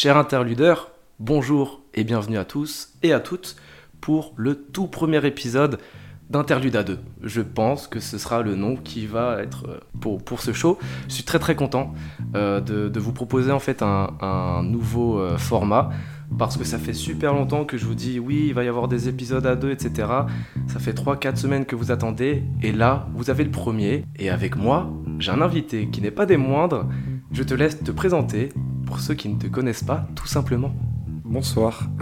Chers interludeurs, bonjour et bienvenue à tous et à toutes pour le tout premier épisode d'Interlude à 2. Je pense que ce sera le nom qui va être euh, pour, ce show. Je suis très très content euh, de, vous proposer en fait un, un nouveau euh, format parce que ça fait super longtemps que je vous dis oui, il va y avoir des épisodes à deux, etc. Ça fait 3-4 semaines que vous attendez et là, vous avez le premier. Et avec moi, j'ai un invité qui n'est pas des moindres. Je te laisse te présenter pour ceux qui ne te connaissent pas, tout simplement. Bonsoir.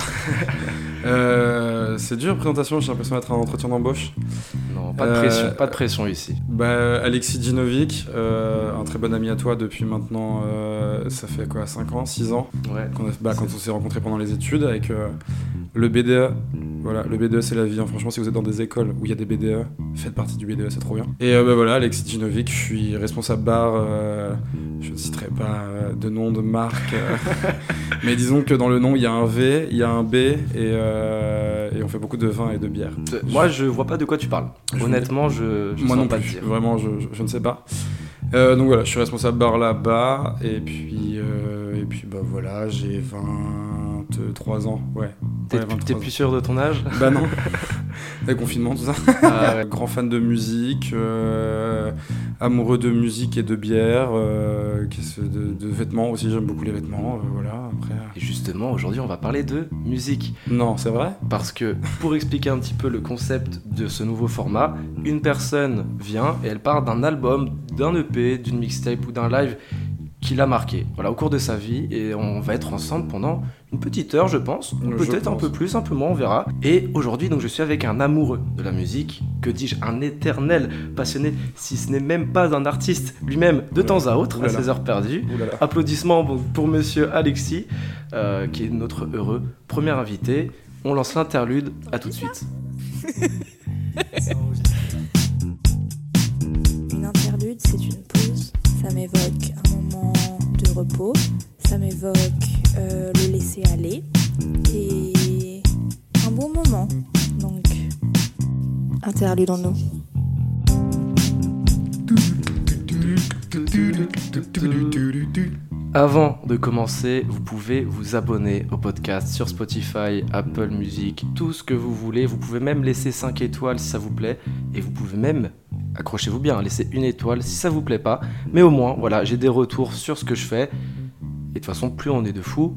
Euh, c'est dur présentation, j'ai l'impression d'être un entretien d'embauche. Non, pas de Euh, pression, pas de pression ici. Bah, Alexis Djinovic, euh, un très bon ami à toi depuis maintenant, euh, ça fait quoi, 5 ans, 6 ans Ouais. a- bah, Quand on s'est rencontrés pendant les études avec euh, le BDE. Voilà, le BDE c'est la vie. hein. Franchement, si vous êtes dans des écoles où il y a des BDE, faites partie du BDE, c'est trop bien. Et euh, bah, voilà, Alexis Djinovic, je suis responsable bar. euh, je ne citerai pas euh, de nom de marque, euh, mais disons que dans le nom il y a un V, il y a un B et, euh, et on fait beaucoup de vin et de bière. Moi, je vois pas de quoi tu parles. Honnêtement, je, je Moi non pas plus, dire. vraiment, je, je- je ne sais pas. Euh, donc voilà, je suis responsable bar là-bas, et puis, euh, et puis bah voilà, j'ai 23 ans, ouais. T'es Ouais, plus- 23 t'es ans. plus sûr de ton âge? Bah non, le confinement, tout ça. Ah ouais. Grand fan de musique, euh, amoureux de musique et de bière, euh, de, de vêtements aussi, j'aime beaucoup les vêtements, euh, voilà, après... Et justement, aujourd'hui, on va parler de musique. Non, c'est vrai? Parce que pour expliquer un petit peu le concept de ce nouveau format, une personne vient et elle part d'un album, d'un EP, d'une mixtape ou d'un live qui l'a marqué voilà, au cours de sa vie et on va être ensemble pendant une petite heure je pense, peut-être un peu plus, un peu moins, on verra. Et aujourd'hui donc je suis avec un amoureux de la musique, que dis-je, un éternel passionné, si ce n'est même pas un artiste lui-même de Oulala. temps à autre, à ses heures perdues. Applaudissements pour monsieur Alexis, euh, qui est notre heureux premier invité. On lance l'interlude, à tout de suite. Une interlude, c'est une pause. Ça m'évoque un moment de repos. Ça m'évoque euh, le laisser aller. Et un bon moment. Donc, interlude en nous. Avant de commencer, vous pouvez vous abonner au podcast sur Spotify, Apple Music, tout ce que vous voulez. Vous pouvez même laisser 5 étoiles si ça vous plaît. Et vous pouvez même, accrochez-vous bien, laisser une étoile si ça vous plaît pas. Mais au moins, voilà, j'ai des retours sur ce que je fais. Et de toute façon, plus on est de fous,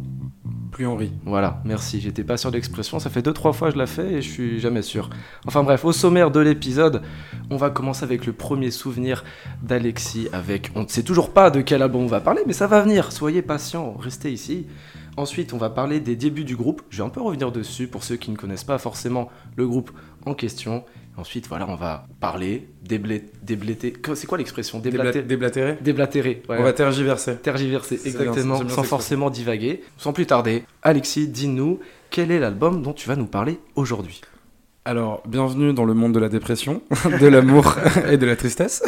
Plus Henri. Voilà, merci. J'étais pas sûr de l'expression. Ça fait deux trois fois que je la fais et je suis jamais sûr. Enfin bref, au sommaire de l'épisode, on va commencer avec le premier souvenir d'Alexis. Avec, on ne sait toujours pas de quel album on va parler, mais ça va venir. Soyez patients, restez ici. Ensuite, on va parler des débuts du groupe. Je vais un peu revenir dessus pour ceux qui ne connaissent pas forcément le groupe en question. Ensuite, voilà, on va parler, déblé, débléter. C'est quoi l'expression? Déblatérer. ouais. On va tergiverser. Tergiverser, exactement, bien sans forcément divaguer. Sans plus tarder, Alexis, dis-nous, quel est l'album dont tu vas nous parler aujourd'hui? Alors, bienvenue dans le monde de la dépression, de l'amour et de la tristesse.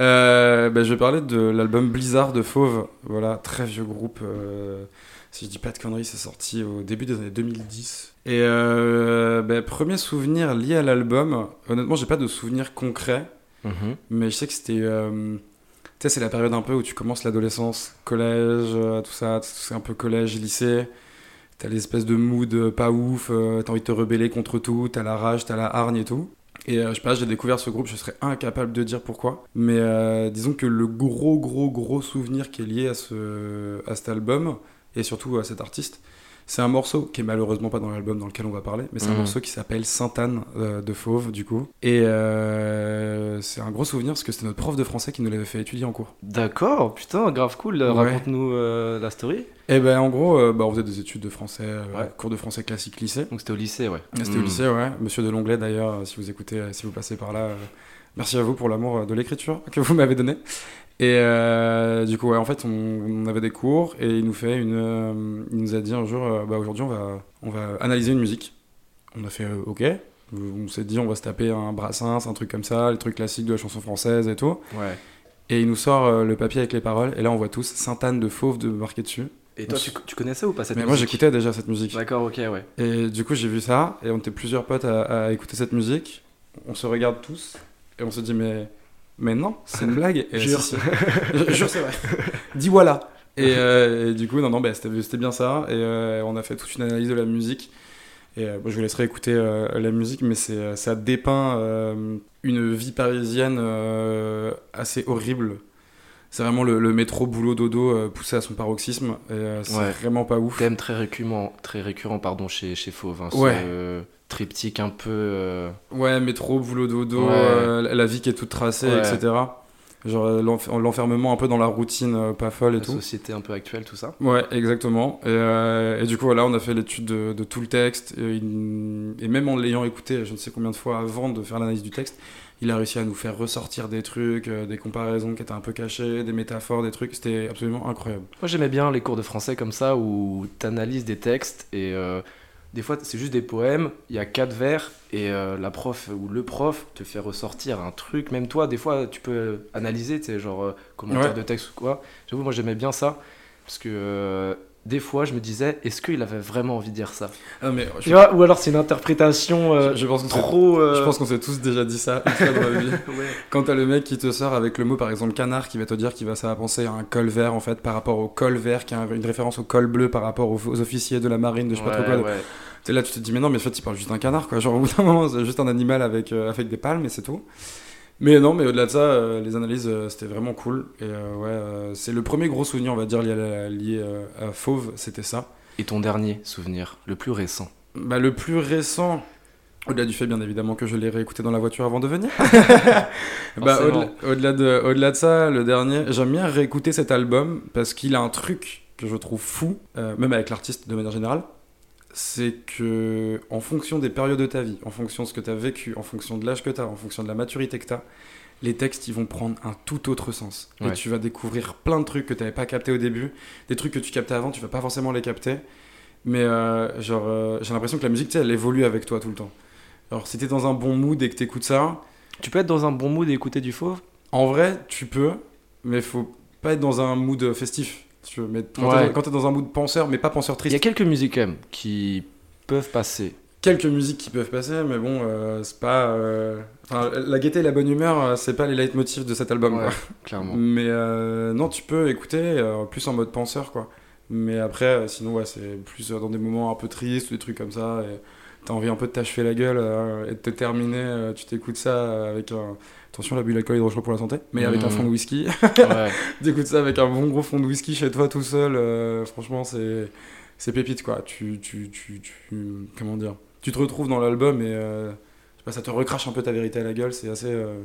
Euh, ben, je vais parler de l'album Blizzard de Fauve. Voilà, très vieux groupe. euh, si je dis pas de conneries, c'est sorti au début des années 2010. Et euh, ben, premier souvenir lié à l'album, honnêtement, j'ai pas de souvenir concret, mais je sais que c'était. euh, tu sais, c'est la période un peu où tu commences l'adolescence, collège, euh, tout ça, c'est un peu collège, lycée. T'as l'espèce de mood euh, pas ouf, t'as envie de te rebeller contre tout, t'as la rage, t'as la hargne et tout. Et euh, je sais pas, j'ai découvert ce groupe, je serais incapable de dire pourquoi. Mais euh, disons que le gros, gros, gros souvenir qui est lié à, ce, à cet album, et surtout à cet artiste, c'est un morceau qui est malheureusement pas dans l'album dans lequel on va parler, mais c'est un Mhm. morceau qui s'appelle Sainte-Anne euh, de Fauve, du coup. Et euh, c'est un gros souvenir parce que c'était notre prof de français qui nous l'avait fait étudier en cours. D'accord, putain, grave cool. Ouais. Raconte-nous euh, la story. Et ben en gros, euh, bah, on faisait des études de français, euh, Ouais. cours de français classique lycée. Donc c'était au lycée, ouais. C'était au Hmm. lycée, ouais. Monsieur de Longlet, d'ailleurs, euh, si vous écoutez, euh, si vous passez par là, euh, merci à vous pour l'amour euh, de l'écriture que vous m'avez donné. Et euh, du coup, ouais, en fait, on, on avait des cours et il nous fait une, euh, il nous a dit un jour, euh, bah aujourd'hui, on va, on va analyser une musique. On a fait, ok. On s'est dit, on va se taper un Brassens, un truc comme ça, les trucs classiques de la chanson française et tout. Ouais. Et il nous sort le papier avec les paroles. Et là, on voit tous Sainte-Anne de Fauve de marqué dessus. Et toi, tu, tu connaissais ou pas cette Mais moi, musique j'écoutais déjà cette musique. D'accord, ok, ouais. Et du coup, j'ai vu ça, et on était plusieurs potes à, à écouter cette musique. On se regarde tous, et on se dit, mais, mais non, c'est une blague. Et Jure. c'est vrai. Dis voilà. Et, euh, et du coup, non, non, bah, c'était bien ça. Et euh, on a fait toute une analyse de la musique. Et euh, bon, je vous laisserai écouter la musique, mais ça dépeint une vie parisienne assez horrible. C'est vraiment le, le métro boulot dodo poussé à son paroxysme. C'est Ouais. vraiment pas ouf. Thème très récurrent, très récurrent pardon, chez, chez Fauve. hein, Ouais. Triptyque un peu. euh, Ouais, métro, boulot dodo, Ouais. euh, la- vie qui est toute tracée, Ouais. etc. Genre euh, l'enf- l'enfermement un peu dans la routine euh, pas folle et la tout. société un peu actuelle, tout ça. Ouais, exactement. Et, euh, et du coup, voilà, on a fait l'étude de, de tout le texte. Et, il- et même en l'ayant écouté je ne sais combien de fois avant de faire l'analyse du texte, il a réussi à nous faire ressortir des trucs, euh, des comparaisons qui étaient un peu cachées, des métaphores, des trucs. C'était absolument incroyable. Moi j'aimais bien les cours de français comme ça où t'analyses des textes et euh, des fois c'est juste des poèmes, il y a quatre vers et euh, la prof ou le prof te fait ressortir un truc. Même toi, des fois tu peux analyser, tu sais, genre euh, commentaire Ouais. de texte ou quoi. J'avoue, moi j'aimais bien ça parce que euh, des fois je me disais, est-ce qu'il avait vraiment envie de dire ça? Ah, mais Tu vois Ou alors c'est une interprétation euh, je, je pense qu'on trop. euh, je pense qu'on s'est tous déjà dit ça dans la vie. ouais. Quand t'as le mec qui te sort avec le mot par exemple canard qui va te dire qu'il va ça va penser à un col vert en fait par rapport au col vert qui a une référence au col bleu par rapport aux, aux officiers de la marine de je sais pas trop quoi. Ouais. T'es là tu te dis mais non mais en fait il parle juste d'un canard quoi genre au bout d'un moment c'est juste un animal avec, euh, avec des palmes et c'est tout. Mais non mais au-delà de ça euh, les analyses euh, c'était vraiment cool et euh, ouais c'est le premier gros souvenir on va dire lié à, la- lié, à Fauve c'était ça. Et ton dernier souvenir, le plus récent? Bah, le plus récent, au-delà du fait bien évidemment que je l'ai réécouté dans la voiture avant de venir. bah, au-delà, de, au-delà de ça, le dernier, j'aime bien réécouter cet album parce qu'il a un truc que je trouve fou, euh, même avec l'artiste de manière générale. C'est que, en fonction des périodes de ta vie, en fonction de ce que tu as vécu, en fonction de l'âge que tu as, en fonction de la maturité que tu as, les textes ils vont prendre un tout autre sens. Et tu vas découvrir plein de trucs que tu n'avais pas capté au début, des trucs que tu captais avant, tu vas pas forcément les capter. Mais euh, genre, euh, j'ai l'impression que la musique, tu elle évolue avec toi tout le temps. Alors, si t'es dans un bon mood et que t'écoutes ça, Tu peux être dans un bon mood et écouter du fauve? en vrai, tu peux, mais faut pas être dans un mood festif. Si tu veux. Mais quand Ouais. t'es- t'es dans un mood penseur, mais pas penseur Il y a triste, quelques musiques quand même qui peuvent passer. quelques musiques qui peuvent passer, mais bon, euh, c'est pas. euh, Enfin, la gaieté et la bonne humeur, euh, c'est pas les leitmotifs de cet album. Ouais, quoi. clairement. Mais euh, non, tu peux écouter plus en mode penseur, quoi. Mais après, sinon, ouais, c'est plus dans des moments un peu tristes ou des trucs comme ça. Et t'as envie un peu de t'achever la gueule et de te terminer. tu t'écoutes ça avec un. Attention, l'abus d'alcool est dangereux pour la santé, mais avec un Mhm. fond de whisky. Ouais. T'écoutes ça avec un bon gros fond de whisky chez toi tout seul. euh, franchement, c'est. C'est pépite, quoi. Tu, tu, tu, tu- Comment dire? Tu te retrouves dans l'album et. euh, je sais pas, ça te recrache un peu ta vérité à la gueule. C'est assez. euh,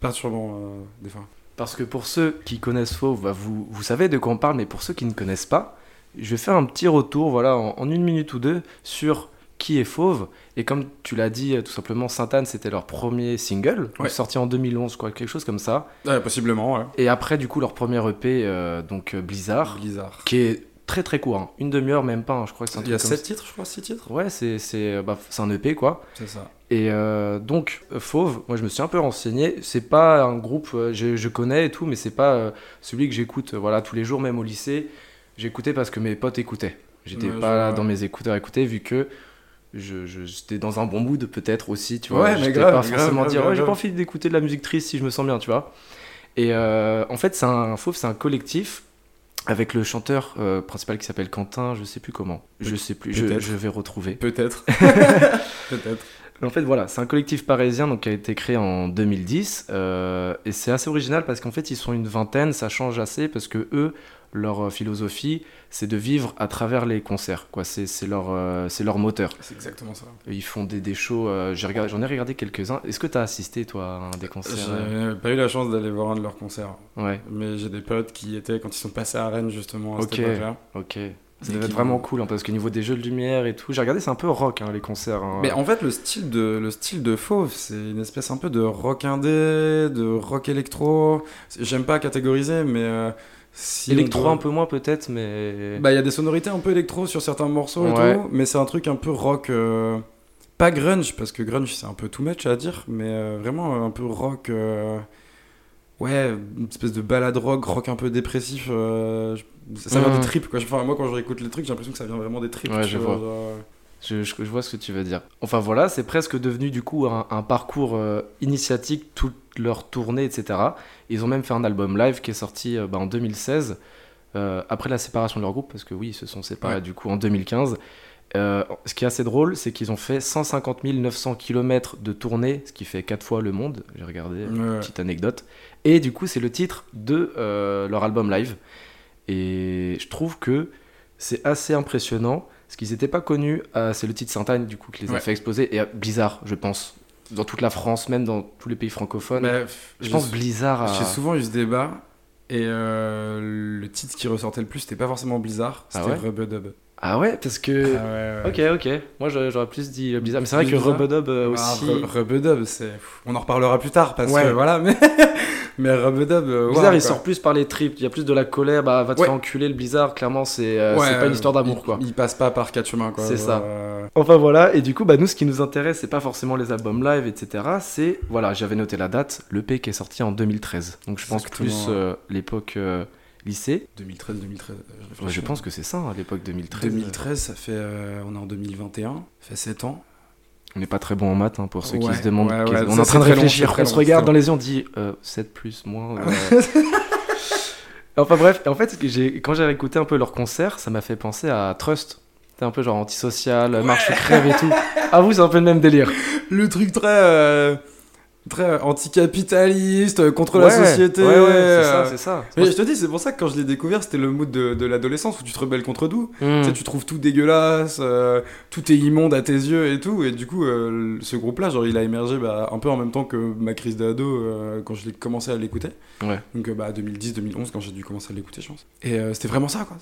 perturbant, des fois. Parce que pour ceux qui connaissent Fauve, bah, vous, vous savez de quoi on parle, mais pour ceux qui ne connaissent pas, je vais faire un petit retour, voilà, en, en une minute ou deux, sur qui est Fauve. Et comme tu l'as dit, euh, tout simplement, Sainte-Anne, c'était leur premier single, Ouais. sorti en 2011, quoi, quelque chose comme ça. Ouais, possiblement, ouais. Et après, du coup, leur premier EP, euh, donc euh, Blizzard, Blizzard. qui est très très court, hein. une demi-heure, même pas, hein, je crois que c'est un Il y a truc comme 7 titres, je crois, 6 titres? Ouais, c'est c'est, bah, un EP, quoi. C'est ça. Et euh, donc, Fauve, moi je me suis un peu renseigné. C'est pas un groupe, je, je connais et tout, mais c'est pas euh, celui que j'écoute voilà, tous les jours, même au lycée. J'écoutais parce que mes potes écoutaient. J'étais je pas dans mes écouteurs à écouter, vu que je- j'étais dans un bon mood, peut-être aussi, tu Ouais, vois. mais J'étais grave, pas forcément grave, dire, ouais, j'ai pas envie d'écouter de la musique triste si je me sens bien, tu vois. Et euh, en fait, c'est un Fauve, c'est un collectif avec le chanteur euh, principal qui s'appelle Quentin, je sais plus comment. Je sais plus, je vais retrouver. Peut-être. Peut-être. En fait, voilà, c'est un collectif parisien donc, qui a été créé en 2010. euh, et c'est assez original parce qu'en fait, ils sont une vingtaine, ça change assez parce que eux, leur euh, philosophie, c'est de vivre à travers les concerts. Quoi. C'est, c'est, leur, euh, c'est leur moteur. C'est exactement ça. Ils font des, des shows, euh, j'ai regardé, j'en ai regardé quelques-uns. Est-ce que tu as assisté, toi, à un des concerts euh J'ai pas eu la chance d'aller voir un de leurs concerts. Ouais, Mais j'ai des potes qui étaient quand ils sont passés à Rennes, justement, à Ok. ok. Ça devait être vraiment cool hein, parce qu'au niveau des jeux de lumière et tout, j'ai regardé, c'est un peu rock hein, les concerts. hein. Mais en fait, le style de, le style de Fauve, c'est une espèce un peu de rock indé, de rock électro. J'aime pas catégoriser, mais. euh, si Électro doit- un peu moins peut-être, mais. Bah, il y a des sonorités un peu électro sur certains morceaux et tout, mais c'est un truc un peu rock. euh, Pas grunge, parce que grunge c'est un peu too much à dire, mais euh, vraiment euh, un peu rock. euh, Ouais, une espèce de balade rock, rock un peu dépressif. Ça vient Mhm. des tripes, quoi. Enfin, moi, quand je réécoute les trucs, j'ai l'impression que ça vient vraiment des tripes. Ouais, je vois, genre, Je, je- je vois ce que tu veux dire. Enfin voilà, c'est presque devenu du coup un, un parcours initiatique, toute leur tournée, etc. Ils ont même fait un album live qui est sorti euh, bah, en 2016. euh, après la séparation de leur groupe, parce que oui, ils se sont séparés Ouais. du coup en 2015. Euh, ce qui est assez drôle, c'est qu'ils ont fait 150 900 km de tournée, ce qui fait 4 fois le monde. J'ai regardé, Ouais. petite anecdote. Et du coup, c'est le titre de euh, leur album live. Et je trouve que c'est assez impressionnant. Ce qu'ils n'étaient pas connus, euh, c'est le titre Sainte-Anne, du coup, qui les a fait exploser. Et Blizzard, je pense, dans toute la France, même dans tous les pays francophones. Bah, je pense Blizzard a... J'ai souvent eu ce débat. Et euh, le titre qui ressortait le plus, c'était pas forcément Blizzard, Ah c'était ouais? Rubadub. Ah ouais, parce que... Ah ouais, ouais. Ok, ok. Moi, j'aurais plus dit euh, Blizzard. Mais c'est vrai que. Rubadub euh, Ah, aussi... Rubadub, c'est. On en reparlera plus tard parce Ouais. que voilà, mais. mais Rubadub. euh, Blizzard, il quoi. sort plus par les tripes. Il y a plus de la colère. Bah, va te Ouais. faire enculer le Blizzard. Clairement, c'est euh, pas une histoire d'amour, quoi. Il passe pas par quatre chemins, quoi. C'est ça. Enfin voilà, et du coup, bah, nous, ce qui nous intéresse, c'est pas forcément les albums live, etc. C'est, voilà, j'avais noté la date, l'EP qui est sorti en 2013. Donc je pense Exactement, plus euh, l'époque euh, lycée. 2013, 2013. Ouais, je pense que c'est ça, hein, l'époque 2013. 2013, ça fait. euh, on est en 2021, ça fait 7 ans. On n'est pas très bon en maths, hein, pour ceux qui se demandent. ouais, qui- ouais, on est en train de c'est long, réfléchir, c'est on se regarde c'est dans les yeux, on dit euh, 7 plus, moins. euh. enfin bref, en fait, quand j'ai écouté un peu leur concert, ça m'a fait penser à Trust. C'était un peu genre antisocial, marche crève et tout. Ah vous, c'est un peu le même délire. Le truc très. Très anticapitaliste, euh, contre la société. Ouais, ouais, c'est ça, c'est ça. Mais je te dis, c'est pour ça que quand je l'ai découvert, c'était le mood de, de l'adolescence où tu te rebelles contre tout. Hmm. Tu sais, tu trouves tout dégueulasse, euh, tout est immonde à tes yeux et tout. Et du coup, euh, ce groupe-là, genre, il a émergé bah, un peu en même temps que ma crise d'ado euh, quand je l'ai commencé à l'écouter. Donc, bah, 2010-2011, quand j'ai dû commencer à l'écouter, je pense. Et c'était vraiment ça, quoi.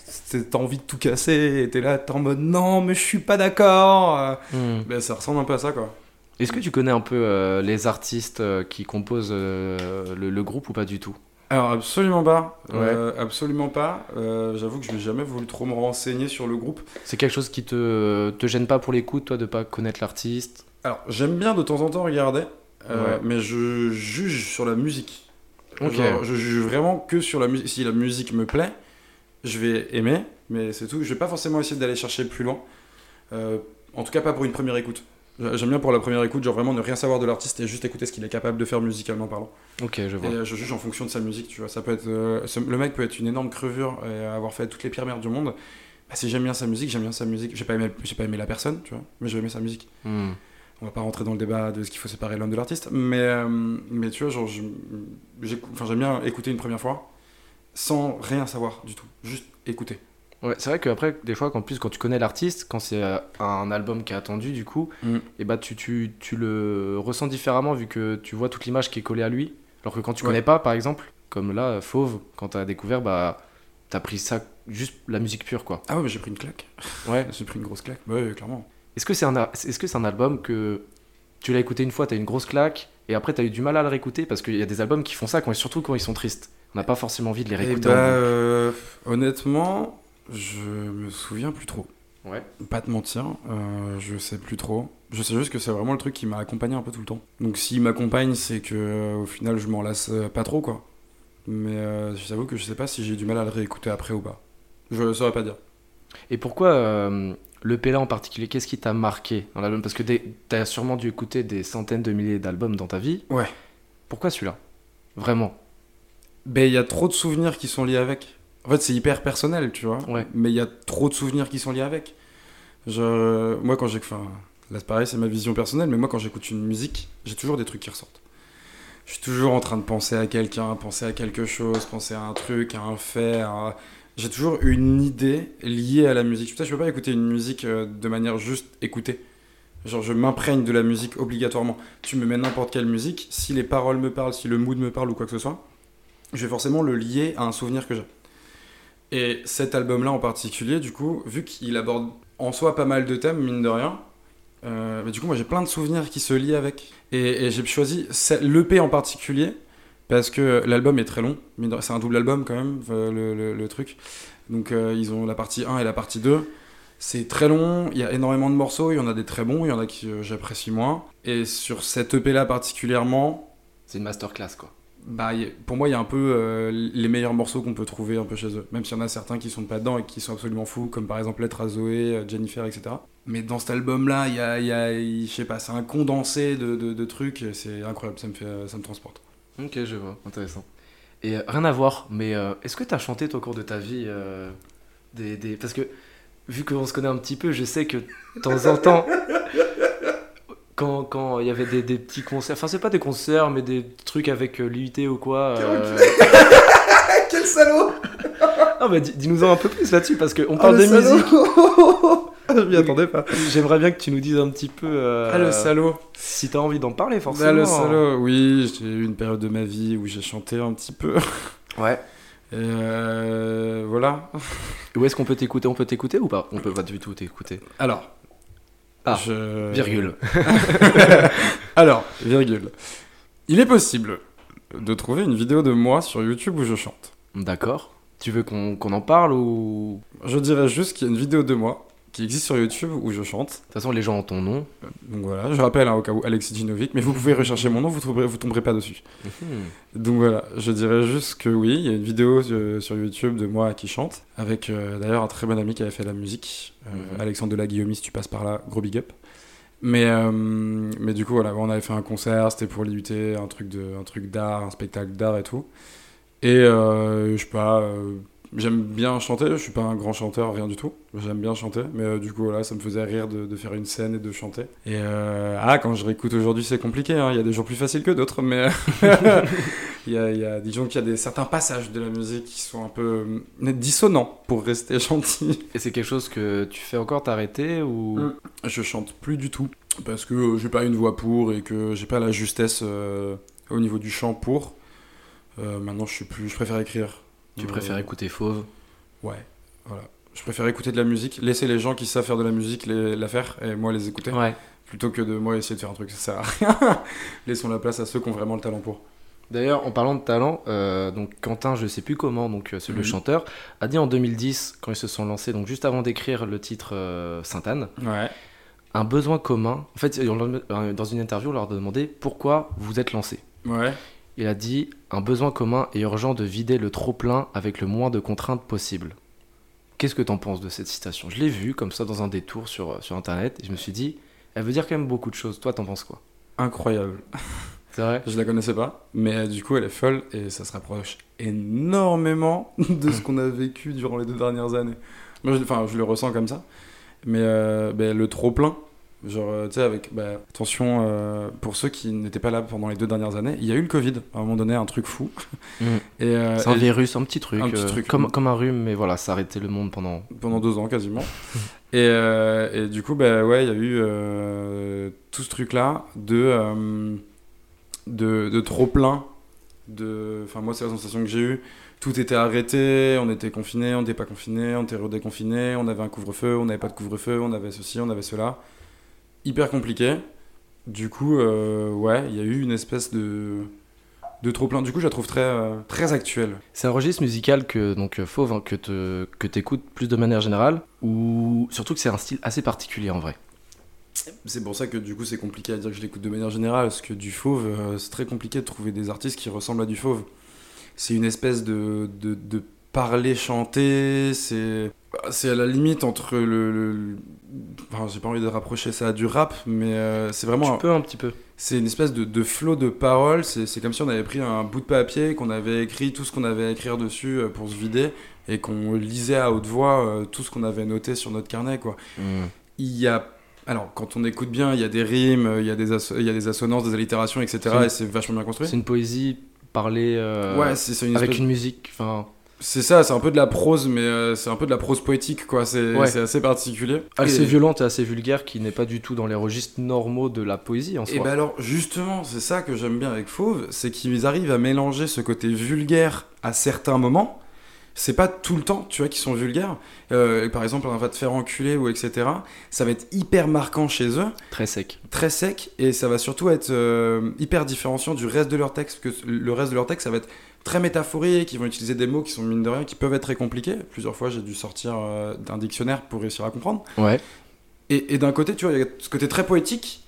T'as envie de tout casser, et t'es là, t'es en mode non, mais je suis pas d'accord. Bah, ça ressemble un peu à ça, quoi. Est-ce que tu connais un peu euh, les artistes euh, qui composent euh, le, le groupe ou pas du tout? Alors, absolument pas. Ouais. Absolument pas. J'avoue que je n'ai jamais voulu trop me renseigner sur le groupe. C'est quelque chose qui te, te gêne pas pour l'écoute, toi, de pas connaître l'artiste? Alors, j'aime bien de temps en temps regarder, Ouais. mais je juge sur la musique. Ok. Genre, je juge vraiment que sur la musique. Si la musique me plaît, je vais aimer, mais c'est tout. Je vais pas forcément essayer d'aller chercher plus loin. Euh, en tout cas, pas pour une première écoute. J'aime bien pour la première écoute, genre vraiment ne rien savoir de l'artiste et juste écouter ce qu'il est capable de faire musicalement parlant. Ok, je Et vois. euh, je juge en fonction de sa musique, tu vois. Ça peut être, euh, ce- le mec peut être une énorme crevure et avoir fait toutes les pires merdes du monde. Bah, si j'aime bien sa musique, j'aime bien sa musique. J'ai pas aimé, j'ai pas aimé la personne, tu vois, mais j'ai aimé sa musique. Hmm. On va pas rentrer dans le débat de ce qu'il faut séparer l'homme de l'artiste, mais, euh, mais tu vois, genre, je- j'aime bien écouter une première fois sans rien savoir du tout, juste écouter. Ouais, c'est vrai qu'après, des fois, qu'en plus, quand tu connais l'artiste, quand c'est euh, un album qui est attendu, du coup, Mm. et bah, tu, tu, tu le ressens différemment vu que tu vois toute l'image qui est collée à lui. Alors que quand tu Ouais. connais pas, par exemple, comme là, Fauve, quand t'as découvert, bah, t'as pris ça, juste la musique pure, quoi. Ah ouais, j'ai pris une claque. Ouais. J'ai pris une grosse claque. Bah ouais, clairement. Est-ce que c'est un, a- est-ce que c'est un album que tu l'as écouté une fois, t'as eu une grosse claque, et après t'as eu du mal à le réécouter? Parce qu'il y a des albums qui font ça, quand, surtout quand ils sont tristes. On n'a pas forcément envie de les Et réécouter. bah, en euh, honnêtement, je me souviens plus trop. Ouais. Pas te mentir, euh, je sais plus trop. Je sais juste que c'est vraiment le truc qui m'a accompagné un peu tout le temps. Donc s'il m'accompagne, c'est que euh, au final je m'en lasse euh, pas trop quoi. Mais euh, j'avoue que je sais pas si j'ai du mal à le réécouter après ou pas. Je saurais pas dire. Et pourquoi le là en particulier Qu'est-ce qui t'a marqué dans l'album? Parce que t'as sûrement dû écouter des centaines de milliers d'albums dans ta vie. Ouais. Pourquoi celui-là? Vraiment? Ben il y a trop de souvenirs qui sont liés avec. En fait c'est hyper personnel, tu vois. Ouais. Mais il y a trop de souvenirs qui sont liés avec. Je, moi quand j'ai, enfin là c'est pareil c'est ma vision personnelle, mais moi quand j'écoute une musique, j'ai toujours des trucs qui ressortent. Je suis toujours en train de penser à quelqu'un, penser à quelque chose, penser à un truc, à un fait. à- J'ai toujours une idée liée à la musique. Putain, je peux pas écouter une musique euh, de manière juste écoutée. Genre, je m'imprègne de la musique obligatoirement. Tu me mets n'importe quelle musique, si les paroles me parlent, si le mood me parle ou quoi que ce soit, je vais forcément le lier à un souvenir que j'ai. Et cet album-là en particulier, du coup, vu qu'il aborde en soi pas mal de thèmes, mine de rien, euh, mais du coup, moi j'ai plein de souvenirs qui se lient avec. Et, j'ai choisi l'EP en particulier, parce que l'album est très long. C'est un double album quand même, euh, le, truc. Donc euh, ils ont la partie 1 et la partie 2. C'est très long, il y a énormément de morceaux, il y en a des très bons, il y en a qui j'apprécie moins. Et sur cette EP-là particulièrement, C'est une masterclass, quoi. Bah, pour moi, il y a un peu euh, les meilleurs morceaux qu'on peut trouver un peu chez eux. Même s'il y en a certains qui sont pas dedans et qui sont absolument fous, comme par exemple Lettre à Zoé, euh, Jennifer, etc. Mais dans cet album-là, il y a, y je sais pas, c'est un condensé de, de- trucs, c'est incroyable, ça me, fait, euh, ça me transporte. Ok, je vois, intéressant. Et rien à voir, mais est-ce que tu as chanté toi, au cours de ta vie des, des- Parce que, vu qu'on se connaît un petit peu, je sais que de temps en temps, quand quand il y avait des, des petits concerts, enfin, c'est pas des concerts, mais des trucs avec euh, l'UIT ou quoi. euh, Quel salaud Ah, bah, dis- dis-nous-en un peu plus là-dessus, parce qu'on Ah, parle le de salaud musique. Je m'y attendais pas. J'aimerais bien que tu nous dises un petit peu. euh, Ah, le salaud Si t'as envie d'en parler, forcément. Ah, le salaud Oui, j'ai eu une période de ma vie où j'ai chanté un petit peu. Ouais. Et euh, voilà. Où est-ce qu'on peut t'écouter? On peut t'écouter ou pas? On peut pas du tout t'écouter. Alors. Ah, je- Virgule. Alors, virgule. Il est possible de trouver une vidéo de moi sur YouTube où je chante. D'accord. Tu veux qu'on qu'on en parle ou? Je dirais juste qu'il y a une vidéo de moi qui existe sur YouTube où je chante. De toute façon, les gens ont ton nom. Donc voilà, je rappelle hein, au cas où Alexis Dinovic, mais vous pouvez rechercher mon nom, vous tomberez, vous tomberez pas dessus. Mhm. Donc voilà, je dirais juste que oui, il y a une vidéo euh, sur YouTube de moi qui chante, avec euh, d'ailleurs un très bon ami qui avait fait la musique, euh, Mhm. Alexandre Delaguillaume, si tu passes par là, gros big up. Mais, euh, mais du coup, voilà, on avait fait un concert, c'était pour l'IUT, un truc de, un truc d'art, un spectacle d'art et tout. Et euh, je sais pas, euh, j'aime bien chanter, je suis pas un grand chanteur, rien du tout. J'aime bien chanter, mais euh, du coup, voilà, ça me faisait rire de, de faire une scène et de chanter. Et euh, ah, quand je réécoute aujourd'hui, c'est compliqué, hein, il y a des jours plus faciles que d'autres, mais il y a, il y a, disons qu'il y a des, certains passages de la musique qui sont un peu euh, dissonants pour rester gentil. Et c'est quelque chose que tu fais encore t'arrêter ou? Mm. Je chante plus du tout parce que j'ai pas une voix pour et que j'ai pas la justesse euh, au niveau du chant pour. Maintenant, je suis plus, je préfère écrire. Tu préfères écouter Fauve Ouais, voilà. Je préfère écouter de la musique, laisser les gens qui savent faire de la musique les, la faire et moi les écouter Ouais. plutôt que de moi essayer de faire un truc, ça sert à rien. Laissons la place à ceux qui ont vraiment le talent pour. D'ailleurs, en parlant de talent, euh, donc Quentin, je sais plus comment, donc euh, c'est le Mhm. chanteur, a dit en 2010, quand ils se sont lancés, donc juste avant d'écrire le titre euh, Sainte-Anne, Ouais. un besoin commun. En fait, on euh, dans une interview, on leur a demandé pourquoi vous êtes lancés. Ouais. Il a dit un besoin commun et urgent de vider le trop plein avec le moins de contraintes possible. Qu'est-ce que t'en penses de cette citation? Je l'ai vue comme ça dans un détour sur, euh, sur internet et je me suis dit, elle veut dire quand même beaucoup de choses. Toi, t'en penses quoi? Incroyable. C'est vrai? Je la connaissais pas, mais euh, du coup elle est folle et ça se rapproche énormément de ce qu'on a vécu durant les deux dernières années. Moi, je, enfin, je le ressens comme ça, mais euh, ben, le trop plein, genre, euh, tu sais, avec ben, attention euh, pour ceux qui n'étaient pas là pendant les deux dernières années, il y a eu le Covid à un moment donné, un truc fou. Mm. Et, euh, C'est un et- virus, un petit truc. un petit euh, truc. Comme, comme un rhume, mais voilà, ça a arrêté le monde pendant. pendant deux ans quasiment. et, et du coup, bah, ouais, il y a eu tout ce truc-là de, de, de trop plein. De... Enfin, moi, c'est la sensation que j'ai eue. Tout était arrêté, on était confiné, on n'était pas confiné, on était redéconfiné, on avait un couvre-feu, on n'avait pas de couvre-feu, on avait ceci, on avait cela. Hyper compliqué. Du coup, euh, ouais, il y a eu une espèce de, de trop plein. Du coup, je la trouve très, euh, très actuelle. C'est un registre musical que donc euh, Fauve hein, que te que t'écoutes plus de manière générale ou surtout que c'est un style assez particulier en vrai? C'est pour ça que du coup c'est compliqué à dire que je l'écoute de manière générale, parce que du fauve, euh, c'est très compliqué de trouver des artistes qui ressemblent à du fauve. C'est une espèce de, de, de parler chanter, c'est c'est à la limite entre le... le- le- Enfin j'ai pas envie de rapprocher ça à du rap, mais euh, c'est vraiment... Tu un- peux un petit peu. c'est une espèce de, de flot de paroles, c'est c'est comme si on avait pris un bout de papier, qu'on avait écrit tout ce qu'on avait à écrire dessus euh, pour se vider, et qu'on lisait à haute voix euh, tout ce qu'on avait noté sur notre carnet, quoi il y a alors quand on écoute bien il y a des rimes il y a des asso- il y a des assonances des allitérations etc C'est une- et c'est vachement bien construit C'est une poésie parlée euh, ouais c'est c'est une avec une musique. Enfin, c'est ça c'est un peu de la prose mais euh, c'est un peu de la prose poétique quoi c'est Ouais. assez particulier assez et, violente et assez vulgaire qui n'est pas du tout dans les registres normaux de la poésie en et soi. ben alors justement c'est ça que j'aime bien avec Fauve c'est qu'ils arrivent à mélanger ce côté vulgaire à certains moments c'est pas tout le temps, tu vois, qui sont vulgaires. Euh, par exemple, on va te faire enculer ou etc. Ça va être hyper marquant chez eux. Très sec. très sec et ça va surtout être euh, hyper différenciant du reste de leur texte que le reste de leur texte ça va être très métaphorique ils vont utiliser des mots qui sont mine de rien qui peuvent être très compliqués. Plusieurs fois j'ai dû sortir euh, d'un dictionnaire pour réussir à comprendre. Ouais. et, et d'un côté tu vois il y a ce côté très poétique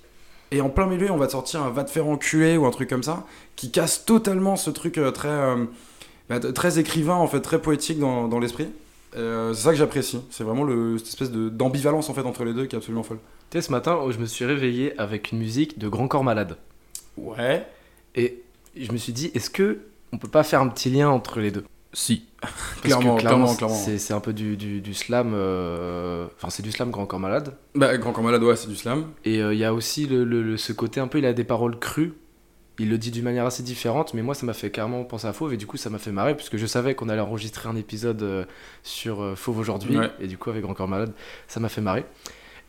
et en plein milieu on va te sortir un va te faire enculer ou un truc comme ça qui casse totalement ce truc euh, très euh, bah, très écrivain en fait très poétique dans, dans l'esprit. Euh, c'est ça que j'apprécie. C'est vraiment le, cette espèce de- d'ambivalence en fait entre les deux qui est absolument folle. Tu sais, ce matin, oh, je me suis réveillé avec une musique de Grand Corps Malade. ouais. Et je me suis dit, est-ce que on peut pas faire un petit lien entre les deux. Si. Clairement, clairement, clairement. C'est un peu du, du, du slam. euh, Enfin, c'est du slam grand corps malade. Bah, Grand Corps Malade, ouais, c'est du slam. Et euh, il y a aussi le, le- le- ce côté un peu, il a des paroles crues. Il le dit d'une manière assez différente, mais moi ça m'a fait carrément penser à Fauve et du coup ça m'a fait marrer puisque je savais qu'on allait enregistrer un épisode euh, sur Fauve aujourd'hui Ouais. et du coup avec Grand Corps Malade ça m'a fait marrer.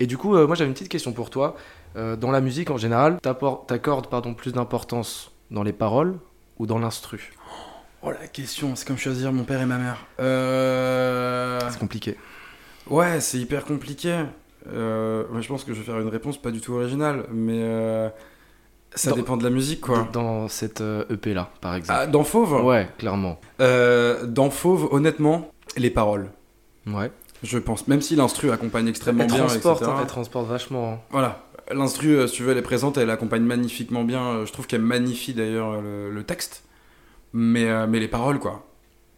Et du coup moi j'avais une petite question pour toi. Dans la musique en général, t'accordes pardon plus d'importance dans les paroles ou dans l'instru Oh la question, c'est comme choisir mon père et ma mère. Euh... C'est compliqué. Ouais, c'est hyper compliqué. Euh, je pense que je vais faire une réponse pas du tout originale, mais euh, ça Dans- dépend de la musique, quoi. Dans cette EP là par exemple. Ah, dans Fauve? Ouais, clairement. Euh, Dans Fauve, honnêtement, les paroles. Ouais. Je pense, même si l'instru accompagne extrêmement Elle bien, transporte, etc. elle transporte vachement. hein. Voilà. L'instru, euh, si tu veux, elle est présente, elle accompagne magnifiquement bien. euh, Je trouve qu'elle magnifie d'ailleurs euh, le, le texte. Mais, mais les paroles, quoi.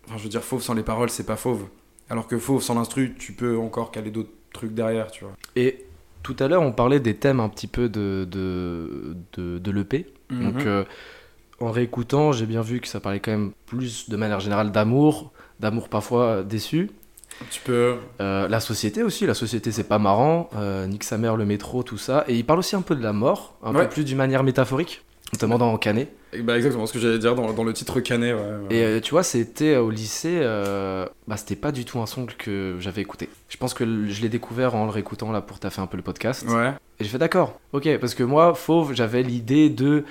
Enfin, je veux dire, fauve sans les paroles, c'est pas fauve. Alors que fauve sans l'instru, tu peux encore caler d'autres trucs derrière, tu vois. Et tout à l'heure, on parlait des thèmes un petit peu de, de, de, de l'EP. Donc, Mhm. euh, en réécoutant, j'ai bien vu que ça parlait quand même plus de manière générale d'amour, d'amour parfois déçu. Tu peux. Euh, la société aussi, la société c'est pas marrant, euh, nique sa mère, le métro, tout ça. Et il parle aussi un peu de la mort, un Ouais. peu plus d'une manière métaphorique, notamment dans Canet. Et Bah, exactement ce que j'allais dire dans, dans le titre canet, ouais. ouais. Et euh, tu vois, c'était au lycée, euh, bah, c'était pas du tout un son que j'avais écouté. Je pense que je l'ai découvert en le réécoutant là pour taffer un peu le podcast. Ouais. Et j'ai fait d'accord, ok, parce que moi, Fauve, j'avais l'idée de,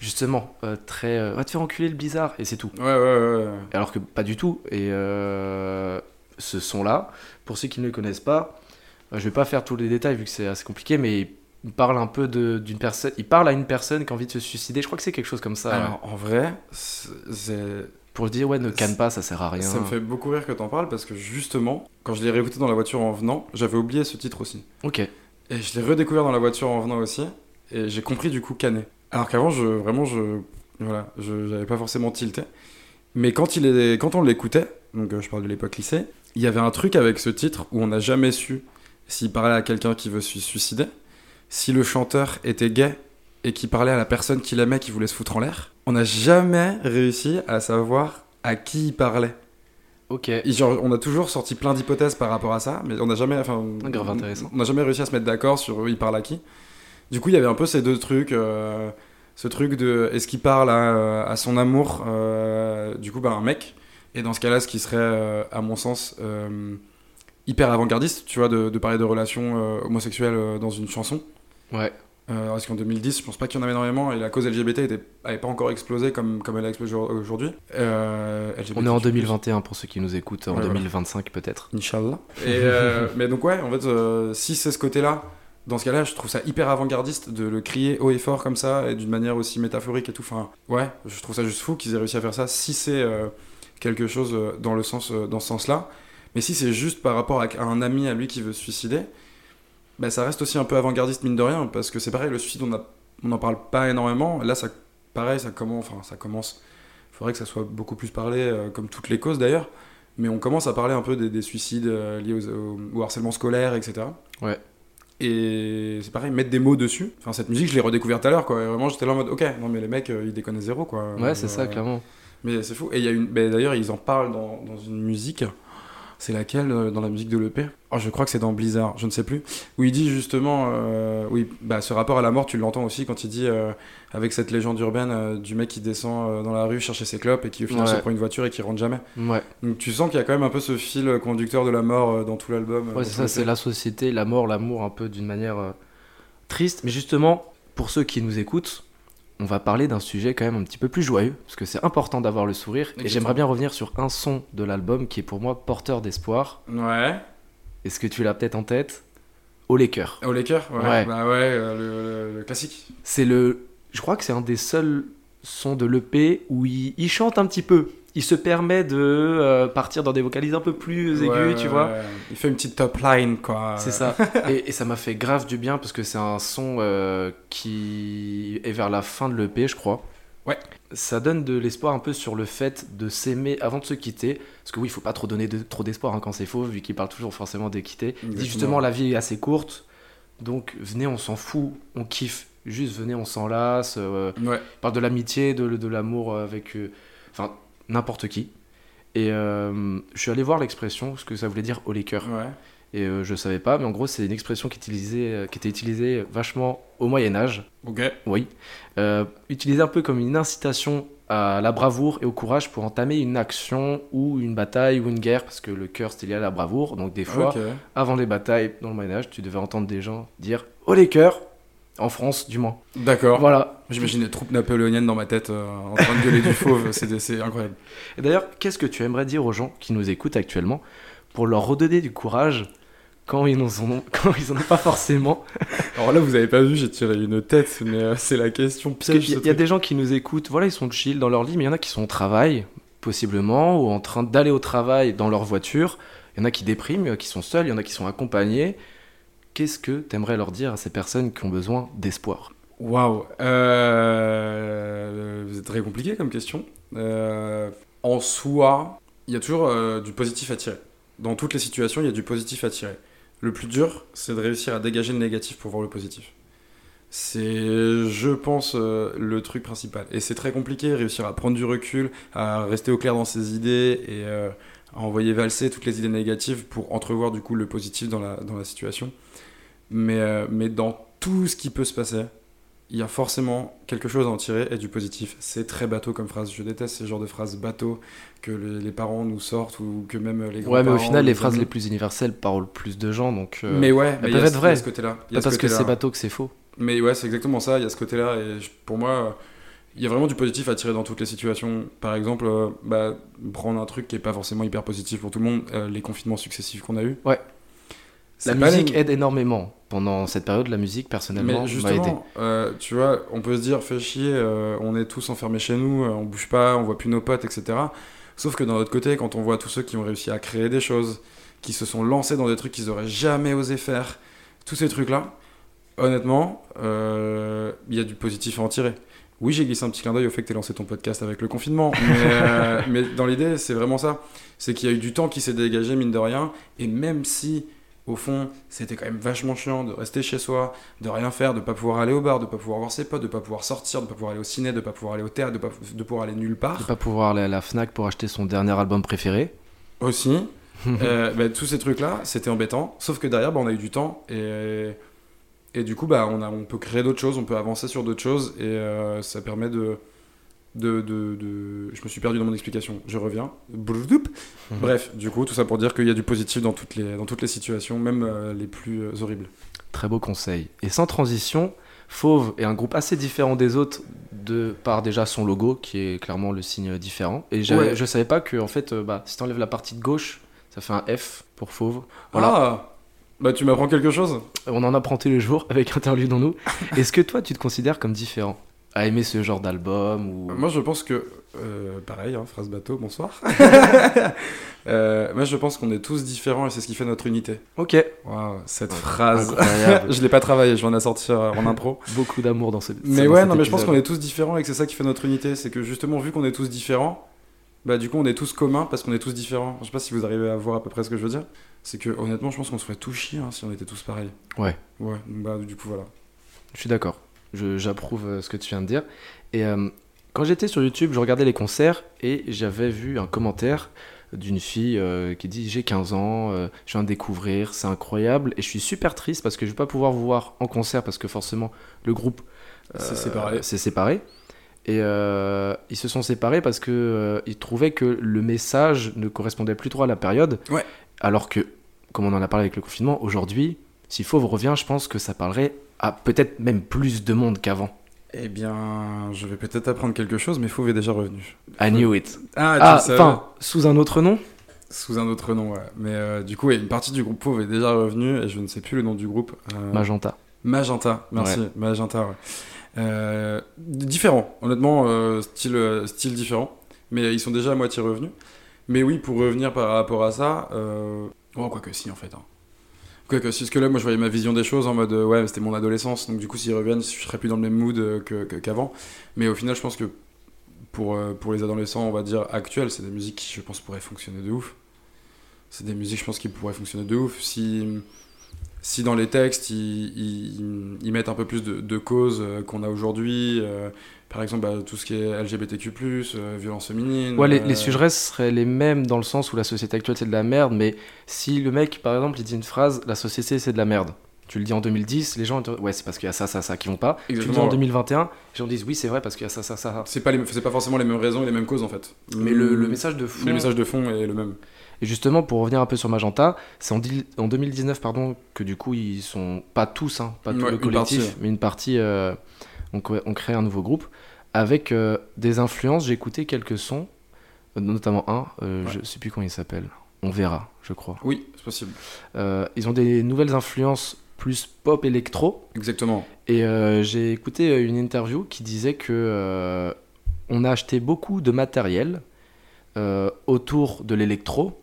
justement, euh, très, euh, va te faire enculer le bizarre, et c'est tout. Ouais, ouais, ouais. ouais. Alors que pas du tout. Et euh, ce son-là, pour ceux qui ne le connaissent pas, euh, je vais pas faire tous les détails vu que c'est assez compliqué, mais il parle un peu de- d'une personne, il parle à une personne qui a envie de se suicider. Je crois que c'est quelque chose comme ça. Alors, en vrai, c'est. Pour dire, ouais, ne canne pas, ça sert à rien. Ça me fait beaucoup rire que t'en parles parce que justement, quand je l'ai réécouté dans la voiture en venant, j'avais oublié ce titre aussi. Ok. Et je l'ai redécouvert dans la voiture en venant aussi, et j'ai compris du coup Canet. Alors qu'avant, je, vraiment, je, voilà, je, j'avais pas forcément tilté. Mais quand, il est, quand on l'écoutait, donc euh, je parle de l'époque lycée, il y avait un truc avec ce titre où on n'a jamais su s'il parlait à quelqu'un qui veut se suicider, si le chanteur était gay et qui parlait à la personne qu'il aimait qui voulait se foutre en l'air. On n'a jamais réussi à savoir à qui il parlait. Ok. Et genre, on a toujours sorti plein d'hypothèses par rapport à ça, mais on n'a jamais, enfin, Ah, grave intéressant. On n'a jamais réussi à se mettre d'accord sur il parle à qui. Du coup, il y avait un peu ces deux trucs, euh, ce truc de est-ce qu'il parle à, à son amour, euh, du coup, bah, un mec, et dans ce cas-là, ce qui serait, euh, à mon sens, euh, hyper avant-gardiste, tu vois, de, de parler de relations euh, homosexuelles euh, dans une chanson. Ouais. Euh, parce qu'en 2010, je pense pas qu'il y en avait énormément et la cause LGBT était, avait pas encore explosé comme, comme elle a explosé aujourd'hui. Euh, On est en LGBTQ+. 2021 pour ceux qui nous écoutent, en Ouais, voilà. 2025 peut-être. Inch'Allah. Et euh, mais donc ouais, en fait, euh, si c'est ce côté-là, dans ce cas-là, je trouve ça hyper avant-gardiste de le crier haut et fort comme ça, et d'une manière aussi métaphorique et tout. Enfin, ouais, je trouve ça juste fou qu'ils aient réussi à faire ça, si c'est euh, quelque chose euh, dans, le sens, euh, dans ce sens-là. Mais si c'est juste par rapport à, un ami à lui qui veut se suicider, bah, ça reste aussi un peu avant-gardiste mine de rien, parce que c'est pareil, le suicide, on n'en parle pas énormément. Là, ça, pareil, ça commence, enfin, ça commence. Il faudrait que ça soit beaucoup plus parlé, euh, comme toutes les causes d'ailleurs. Mais on commence à parler un peu des, des suicides euh, liés aux- au, au harcèlement scolaire, etc. Ouais. Et c'est pareil, mettre des mots dessus. Enfin, cette musique, je l'ai redécouverte tout à l'heure, quoi. Et vraiment, j'étais là en mode, ok, non, mais les mecs, ils déconnent zéro, quoi. Ouais, c'est ça, clairement. Mais c'est fou. Et il y a une. ben, D'ailleurs, ils en parlent dans, dans une musique. C'est laquelle euh, dans la musique de l'EP Oh, je crois que c'est dans Blizzard, je ne sais plus. Où il dit justement, euh, oui, bah, ce rapport à la mort, tu l'entends aussi quand il dit, euh, avec cette légende urbaine du mec qui descend dans la rue chercher ses clopes et qui au final Ouais. se prend une voiture et qui rentre jamais. Ouais, Donc tu sens qu'il y a quand même un peu ce fil conducteur de la mort dans tout l'album. ouais c'est ça, c'est la société, la mort, l'amour, un peu d'une manière triste. Mais justement, pour ceux qui nous écoutent, on va parler d'un sujet quand même un petit peu plus joyeux, parce que c'est important d'avoir le sourire. Et j'aimerais bien revenir sur un son de l'album qui est pour moi porteur d'espoir. Ouais. Est-ce que tu l'as peut-être en tête? Au les cœurs. Au Laker ouais. Ouais. Bah ouais, euh, le, le- le classique. C'est le. Je crois que c'est un des seuls sons de l'EP où il, il chante un petit peu. Il se permet de euh, partir dans des vocalises un peu plus aiguës, Ouais, tu vois. Il fait une petite top line, quoi. C'est ça. et, et ça m'a fait grave du bien parce que c'est un son euh, qui est vers la fin de l'EP, je crois. Ouais. Ça donne de l'espoir un peu sur le fait de s'aimer avant de se quitter. Parce que oui, il faut pas trop donner de- trop d'espoir hein, quand c'est faux, vu qu'il parle toujours forcément de quitter. Il dit justement la vie est assez courte. Donc venez, on s'en fout, on kiffe. Juste venez, on s'enlace. euh, Ouais. il parle de l'amitié, de, de l'amour avec. euh, enfin n'importe qui. Et euh, je suis allé voir l'expression, ce que ça voulait dire au cœur. Ouais. Et euh, je savais pas, mais en gros, c'est une expression qui, utilisait, euh, qui était utilisée vachement au Moyen-Âge. Ok. Oui. Euh, utilisée un peu comme une incitation à la bravoure et au courage pour entamer une action ou une bataille ou une guerre, parce que le cœur c'était lié à la bravoure. Donc, des fois, avant les batailles dans le Moyen-Âge, tu devais entendre des gens dire Oh les cœurs En France, du moins. D'accord. Voilà. J'imagine les troupes napoléoniennes dans ma tête euh, en train de gueuler du fauve. C'est incroyable. Et d'ailleurs, qu'est-ce que tu aimerais dire aux gens qui nous écoutent actuellement pour leur redonner du courage quand ils n'en ont, quand ils en ont pas forcément? Alors là, vous avez pas vu, j'ai tiré une tête, mais euh, c'est la question piège. y, a- il y a truc. des gens qui nous écoutent, voilà, ils sont chill dans leur lit, mais il y en a qui sont au travail, possiblement, ou en train d'aller au travail dans leur voiture. Il y en a qui dépriment, qui sont seuls, il y en a qui sont accompagnés. Qu'est-ce que tu aimerais leur dire à ces personnes qui ont besoin d'espoir? Waouh. Euh, C'est très compliqué comme question. Euh, en soi, il y a toujours euh, du positif à tirer. Dans toutes les situations, il y a du positif à tirer. Le plus dur, c'est de réussir à dégager le négatif pour voir le positif. C'est, je pense, le truc principal. Et c'est très compliqué, réussir à prendre du recul, à rester au clair dans ses idées et à envoyer valser toutes les idées négatives pour entrevoir du coup le positif dans la, dans la situation. Mais, euh, mais dans tout ce qui peut se passer, il y a forcément quelque chose à en tirer et du positif. C'est très bateau comme phrase. Je déteste ces genres de phrases bateau que les, les parents nous sortent ou que même les grands Ouais, mais au final, les phrases les plus universelles parlent plus de gens, donc. euh, Mais ouais, mais a être il y a ce côté-là. Pas ce parce que c'est bateau que c'est faux. Mais ouais, c'est exactement ça, il y a ce côté-là, et je- pour moi, euh, il y a vraiment du positif à tirer dans toutes les situations. Par exemple, euh, bah, prendre un truc qui est pas forcément hyper positif pour tout le monde, euh, les confinements successifs qu'on a eu. Ouais. La musique aide énormément. Pendant cette période, la musique, personnellement, m'a aidé. euh, tu vois, on peut se dire, fais chier, euh, on est tous enfermés chez nous, euh, on bouge pas, on voit plus nos potes, etc. Sauf que d'un autre côté, quand on voit tous ceux qui ont réussi à créer des choses, qui se sont lancés dans des trucs qu'ils auraient jamais osé faire, tous ces trucs-là, honnêtement, euh, il y a du positif à en tirer. Oui, j'ai glissé un petit clin d'œil au fait que tu lancé ton podcast avec le confinement, mais, euh, mais dans l'idée, c'est vraiment ça. C'est qu'il y a eu du temps qui s'est dégagé, mine de rien, et même si, au fond, c'était quand même vachement chiant de rester chez soi, de rien faire, de pas pouvoir aller au bar, de pas pouvoir voir ses potes, de pas pouvoir sortir, de pas pouvoir aller au ciné, de pas pouvoir aller au théâtre, de pas de pouvoir aller nulle part. De pas pouvoir aller à la Fnac pour acheter son dernier album préféré. Aussi, euh, bah, tous ces trucs-là, c'était embêtant. Sauf que derrière, bah, on a eu du temps et, et du coup, bah, on, a, on peut créer d'autres choses, on peut avancer sur d'autres choses et euh, ça permet de, de, de, de- Je me suis perdu dans mon explication, je reviens. Mhm. Bref, du coup, tout ça pour dire qu'il y a du positif dans toutes les, dans toutes les situations, même euh, les plus euh, horribles. Très beau conseil. Et sans transition, Fauve est un groupe assez différent des autres de par déjà son logo qui est clairement le signe différent. Et Ouais. je savais pas que en fait, euh, bah, si t'enlèves la partie de gauche, ça fait un F pour Fauve. Voilà. Ah Bah, tu m'apprends quelque chose On en apprend tous les jours avec Interlude-nous. Est-ce que toi, tu te considères comme différent? À aimer ce genre d'album ou Moi, je pense que. euh, pareil, hein, phrase bateau, bonsoir. Euh, moi, je pense qu'on est tous différents et c'est ce qui fait notre unité. Ok. Waouh, cette phrase. Je l'ai pas travaillé, je de la sortir euh, en impro. Beaucoup d'amour dans ce. Mais ouais, non, mais je pense qu'on est tous différents et que c'est ça qui fait notre unité. C'est que justement, vu qu'on est tous différents, bah du coup, on est tous communs parce qu'on est tous différents. Je sais pas si vous arrivez à voir à peu près ce que je veux dire. C'est que honnêtement, je pense qu'on se ferait tout chier hein, si on était tous pareils. Ouais. Ouais, bah du coup, voilà. Je suis d'accord. J'approuve euh, ce que tu viens de dire. Et euh, quand j'étais sur YouTube, je regardais les concerts et j'avais vu un commentaire d'une fille euh, qui dit J'ai 15 ans, euh, je viens de découvrir, c'est incroyable. Et je suis super triste parce que je vais pas pouvoir vous voir en concert parce que forcément le groupe séparé. s'est séparé. Et euh, ils se sont séparés parce que ils trouvaient que le message ne correspondait plus trop à la période. Ouais. Alors que, comme on en a parlé avec le confinement, aujourd'hui, si Fauve revient, je pense que ça parlerait à peut-être même plus de monde qu'avant. Eh bien, je vais peut-être apprendre quelque chose, mais Fauve est déjà revenu. I knew it. Ah, Ah, enfin, sous un autre nom? Sous un autre nom, ouais. Mais euh, du coup, une partie du groupe Fauve est déjà revenue et je ne sais plus le nom du groupe. Euh, Magenta. Magenta, merci. Magenta, ouais. Euh, différent, honnêtement, euh, style, style différent. Mais ils sont déjà à moitié revenus. Mais oui, pour revenir par rapport à ça, euh... oh, quoi que si, en fait. Hein. Quoi que si, parce que là, moi, je voyais ma vision des choses en mode, euh, ouais, c'était mon adolescence, donc du coup, s'ils reviennent, je serais plus dans le même mood euh, qu'avant. Mais au final, je pense que pour, euh, pour les adolescents, on va dire, actuels, c'est des musiques qui, je pense, pourraient fonctionner de ouf. C'est des musiques, je pense, qui pourraient fonctionner de ouf. Si si dans les textes ils, ils- ils mettent un peu plus de, de causes euh, qu'on a aujourd'hui, euh, par exemple bah, tout ce qui est LGBTQ+, euh, violence féminine. Ouais, les, euh, les sujets seraient les mêmes dans le sens où la société actuelle c'est de la merde, mais si le mec, par exemple, il dit une phrase, la société c'est de la merde. Tu le dis en 2010, les gens, te- ouais, c'est parce qu'il y a ça, ça, ça qui vont pas. Tu le dis Exactement, en ouais. 2021, les gens disent oui, c'est vrai parce qu'il y a ça, ça, ça. ça. C'est pas, les- c'est pas forcément les mêmes raisons et les mêmes causes en fait. Mais le, le message de fond. Le message de fond est le même. Et justement, pour revenir un peu sur Magenta, c'est en, dix- en 2019, pardon, que du coup, ils sont pas tous, hein, pas tout Ouais, le collectif, partie, ouais. mais une partie, euh, on, on crée un nouveau groupe avec euh, des influences. J'ai écouté quelques sons, euh, notamment un, euh, Ouais. je sais plus comment il s'appelle. On verra, je crois. Oui, c'est possible. Euh, ils ont des nouvelles influences plus pop électro. Exactement. Et j'ai écouté une interview qui disait que on a acheté beaucoup de matériel autour de l'électro,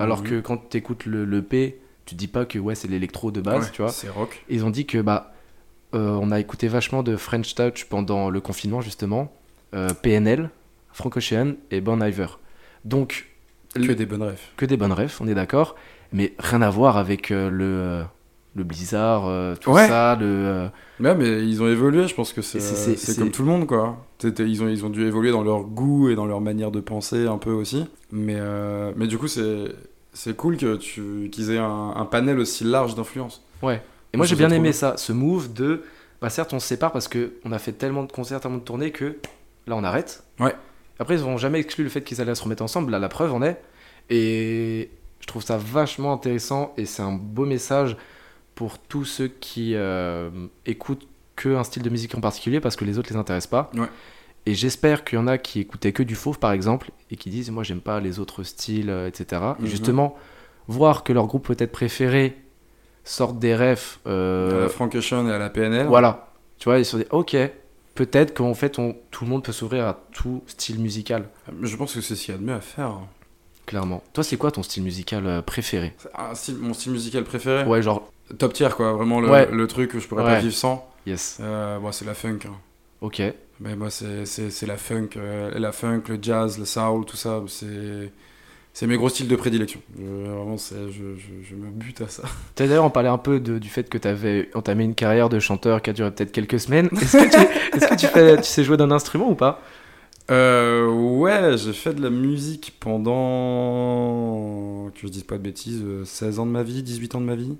alors Mhm. que quand tu écoutes le, le P, tu dis pas que ouais c'est l'électro de base, Ouais, tu vois. C'est rock. Ils ont dit que bah euh, on a écouté vachement de French Touch pendant le confinement justement, euh, PNL, Frank Ocean et Bon Iver. Donc Que des bonnes rêves. que des bonnes refs, on est d'accord, mais rien à voir avec euh, le le Blizzard, euh, tout Ouais. ça, le euh, Ouais, mais ils ont évolué, je pense que c'est comme tout le monde, quoi. Ils ont, ils ont dû évoluer dans leur goût et dans leur manière de penser un peu aussi. Mais, euh, mais du coup, c'est c'est cool que tu qu'ils aient un, un panel aussi large d'influence. Ouais. Et moi j'ai bien aimé ça, ce move de. Bah certes on se sépare parce que on a fait tellement de concerts, tellement de tournées que là on arrête. Ouais. Après ils n'ont jamais exclu le fait qu'ils allaient se remettre ensemble, là la preuve en est. Et je trouve ça vachement intéressant et c'est un beau message pour tous ceux qui euh, écoutent que un style de musique en particulier parce que les autres les intéressent pas. Ouais. Et j'espère qu'il y en a qui écoutaient que du fauve par exemple et qui disent moi j'aime pas les autres styles, euh, etc. Et Mhm. justement, voir que leur groupe peut-être préféré sortent des refs. euh, à la Frank Ocean et à la PNL. voilà. Tu vois, ils se sont dit, ok, peut-être qu'en fait, on, tout le monde peut s'ouvrir à tout style musical, Mais Je pense que c'est ce qu'il y a de mieux à faire. clairement. Toi, c'est quoi ton style musical euh, préféré? Style- mon style musical préféré? Ouais, genre, Top tier, quoi. Vraiment le, Ouais. le truc que je pourrais pas vivre sans. yes, Euh, moi, c'est la funk. hein. ok. Mais moi, c'est la funk, euh, la funk, le jazz, le soul, tout ça. C'est c'est mes gros styles de prédilection. Je- vraiment, je, je, je me bute à ça. Tu d'ailleurs, on parlait un peu de- du fait que tu avais entamé une carrière de chanteur qui a duré peut-être quelques semaines. Est-ce que, tu, est-ce que tu, fais, tu sais jouer d'un instrument ou pas? Euh, ouais, j'ai fait de la musique pendant, que je dise pas de bêtises, euh, 16 ans de ma vie, 18 ans de ma vie.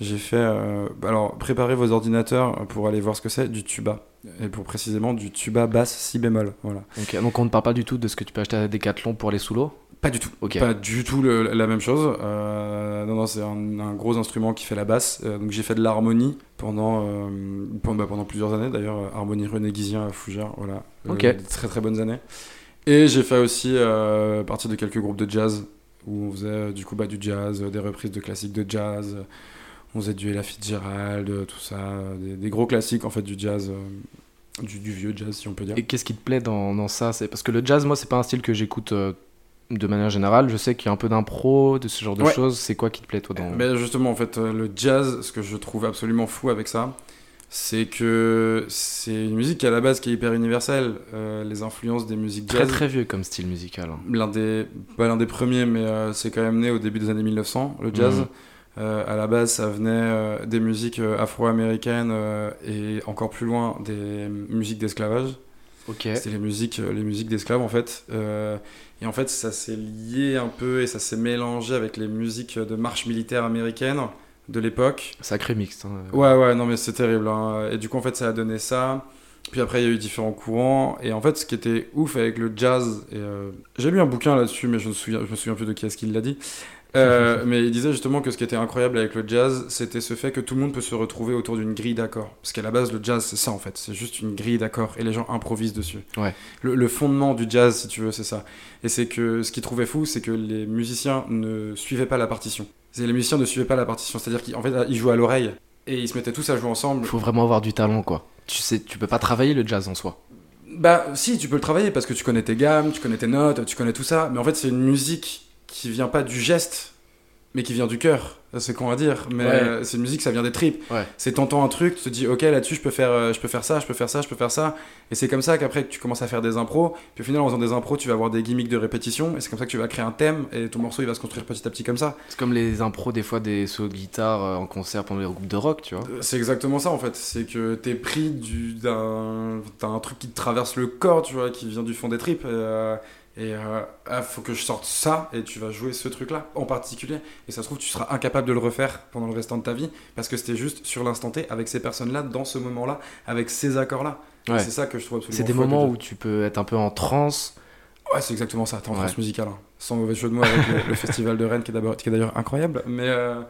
J'ai fait, euh, alors préparez vos ordinateurs pour aller voir ce que c'est, du tuba. Et pour précisément du tuba basse si bémol. Voilà. Ok, Donc, on ne parle pas du tout de ce que tu peux acheter à Decathlon pour aller sous l'eau? Pas du tout. Pas du tout le- la même chose. Euh, non, non, c'est un, un gros instrument qui fait la basse. Euh, donc j'ai fait de l'harmonie pendant, pendant, bah, pendant plusieurs années d'ailleurs. Harmonie René Guizien à Fougères, voilà. Des très très bonnes années. Et j'ai fait aussi partie de quelques groupes de jazz où on faisait du coup bah, du jazz, des reprises de classiques de jazz. On faisait du Ella Fitzgerald, euh, tout ça, euh, des, des gros classiques en fait du jazz, euh, du, du vieux jazz si on peut dire. Et qu'est-ce qui te plaît dans, dans ça? C'est Parce que le jazz, moi, c'est pas un style que j'écoute euh, de manière générale. Je sais qu'il y a un peu d'impro, de ce genre de Ouais. choses. C'est quoi qui te plaît, toi dans... Ben justement, en fait, le jazz, ce que je trouve absolument fou avec ça, c'est que c'est une musique qui à la base qui est hyper universelle. Euh, les influences des musiques Très jazz, très vieux comme style musical. hein. l'un des, pas l'un des premiers, mais euh, c'est quand même né au début des années 1900, le jazz. Mhm. Euh, à la base, ça venait euh, des musiques euh, afro-américaines et encore plus loin des musiques d'esclavage. Ok. C'était les musiques, les musiques d'esclaves en fait. Euh, et en fait, ça s'est lié un peu et ça s'est mélangé avec les musiques de marche militaire américaine de l'époque. Sacré mixte. hein. Ouais, ouais, non, mais c'est terrible. hein. Et du coup, en fait, ça a donné ça. Puis après, il y a eu différents courants. Et en fait, ce qui était ouf avec le jazz, et euh, j'ai lu un bouquin là-dessus, mais je me souviens, je me souviens plus de qui est-ce qu'il l'a dit. Euh, mais il disait justement que ce qui était incroyable avec le jazz, c'était ce fait que tout le monde peut se retrouver autour d'une grille d'accords. Parce qu'à la base, le jazz, c'est ça en fait. C'est juste une grille d'accords et les gens improvisent dessus. Ouais. Le, le fondement du jazz, si tu veux, c'est ça. Et c'est que ce qu'il trouvait fou, c'est que les musiciens ne suivaient pas la partition. Les musiciens ne suivaient pas la partition. C'est-à-dire qu'en fait, ils jouaient à l'oreille. Et ils se mettaient tous à jouer ensemble. Faut vraiment avoir du talent, quoi. Tu sais, tu peux pas travailler le jazz en soi. Bah si, tu peux le travailler parce que tu connais tes gammes, tu connais tes notes, tu connais tout ça. Mais en fait, c'est une musique qui vient pas du geste, mais qui vient du cœur. c'est con à dire, mais Ouais. euh, c'est une musique, ça vient des tripes. Ouais. C'est t'entends un truc, tu te dis ok là-dessus je peux faire, euh, je peux faire ça, je peux faire ça, je peux faire ça, et c'est comme ça qu'après tu commences à faire des impros. Puis au final en faisant des impros, tu vas avoir des gimmicks de répétition, et c'est comme ça que tu vas créer un thème, et ton morceau il va se construire petit à petit comme ça. C'est comme les impros, des fois, des solos de guitare euh, en concert pendant les groupes de rock, tu vois. C'est exactement ça en fait, c'est que t'es pris du- d'un t'as un truc qui te traverse le corps, tu vois, qui vient du fond des tripes. Et, euh, et euh, ah, faut que je sorte ça et tu vas jouer ce truc-là en particulier. Et ça se trouve, tu seras incapable de le refaire pendant le restant de ta vie parce que c'était juste sur l'instant T avec ces personnes-là, dans ce moment-là, avec ces accords-là. Et Ouais. C'est ça que je trouve absolument C'est des moments où tu peux être un peu en transe. Ouais, c'est exactement ça, t'es en Ouais. France musicale. hein. Sans mauvais jeu de mots avec le, le festival de Rennes qui est d'ailleurs incroyable. Mais euh,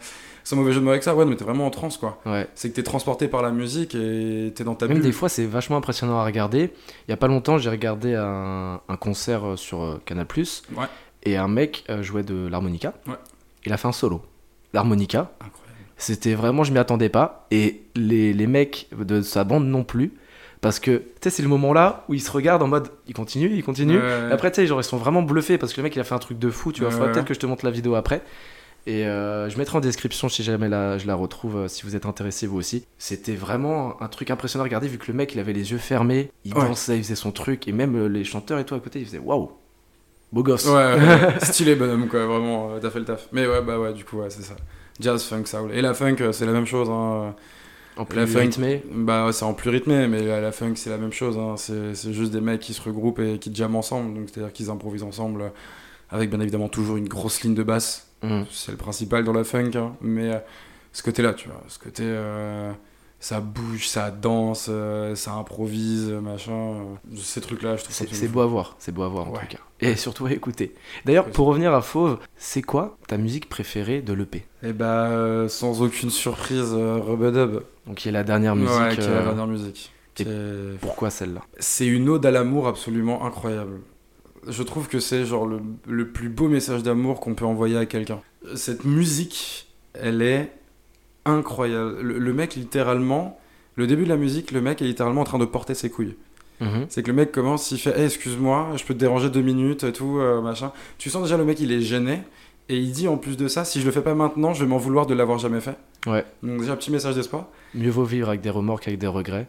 sans mauvais jeu de mots avec ça, ouais, mais t'es vraiment en transe quoi. Ouais. C'est que t'es transporté par la musique et t'es dans ta Même bulle. des fois, c'est vachement impressionnant à regarder. Il y a pas longtemps, j'ai regardé un, un concert euh, sur euh, Canal+. Ouais. Et un mec jouait de l'harmonica. Ouais. Il a fait un solo. L'harmonica, Incroyable. c'était vraiment, je m'y attendais pas. Et les, les mecs de sa bande non plus. Parce que, tu sais, c'est le moment là où ils se regardent en mode, il continue, il continue. Ouais. Après, tu sais, genre, ils sont vraiment bluffés parce que le mec, il a fait un truc de fou. Tu vois, Ouais, faudrait peut-être que je te montre la vidéo après. Et euh, je mettrai en description si jamais la, je la retrouve, euh, si vous êtes intéressé vous aussi. C'était vraiment un truc impressionnant à regarder vu que le mec, il avait les yeux fermés, il Ouais. dansait, il faisait son truc. Et même euh, les chanteurs et tout à côté, ils faisaient waouh, beau gosse. Ouais, ouais, stylé bonhomme quoi, vraiment, t'as fait le taf. Mais ouais, bah ouais, du coup, ouais, c'est ça. Jazz, funk, soul. Et la funk, c'est la même chose. Hein. En plus La funk. rythmé. Bah c'est en plus rythmé, mais la, la funk, c'est la même chose. Hein. C'est juste des mecs qui se regroupent et qui jamment ensemble. Donc c'est-à-dire qu'ils improvisent ensemble, avec bien évidemment toujours une grosse ligne de basse. Mhm. C'est le principal dans la funk. hein. Mais euh, ce côté-là, tu vois, ce côté. euh, ça bouge, ça danse, euh, ça improvise, machin. euh, ces trucs-là, je trouve C'est c'est beau à voir, c'est beau à voir en Ouais. tout cas. Et surtout à écouter. D'ailleurs, pour revenir à Fauve, c'est quoi ta musique préférée de l'EP Et bah, euh, sans aucune surprise, euh, Rubadub. Donc, qui est la dernière musique. Ouais, qui est la dernière musique. et- C'est- Pourquoi celle-là? C'est une ode à l'amour absolument incroyable. Je trouve que c'est genre le, le plus beau message d'amour qu'on peut envoyer à quelqu'un. Cette musique, elle est incroyable. Le, le mec, littéralement, le début de la musique, le mec est littéralement en train de porter ses couilles. Mhm. C'est que le mec commence, il fait hey, excuse-moi, je peux te déranger deux minutes et tout, euh, machin. Tu sens déjà le mec, il est gêné. Et il dit en plus de ça, si je le fais pas maintenant, je vais m'en vouloir de l'avoir jamais fait. Ouais. Donc déjà, petit message d'espoir. Mieux vaut vivre avec des remords qu'avec des regrets.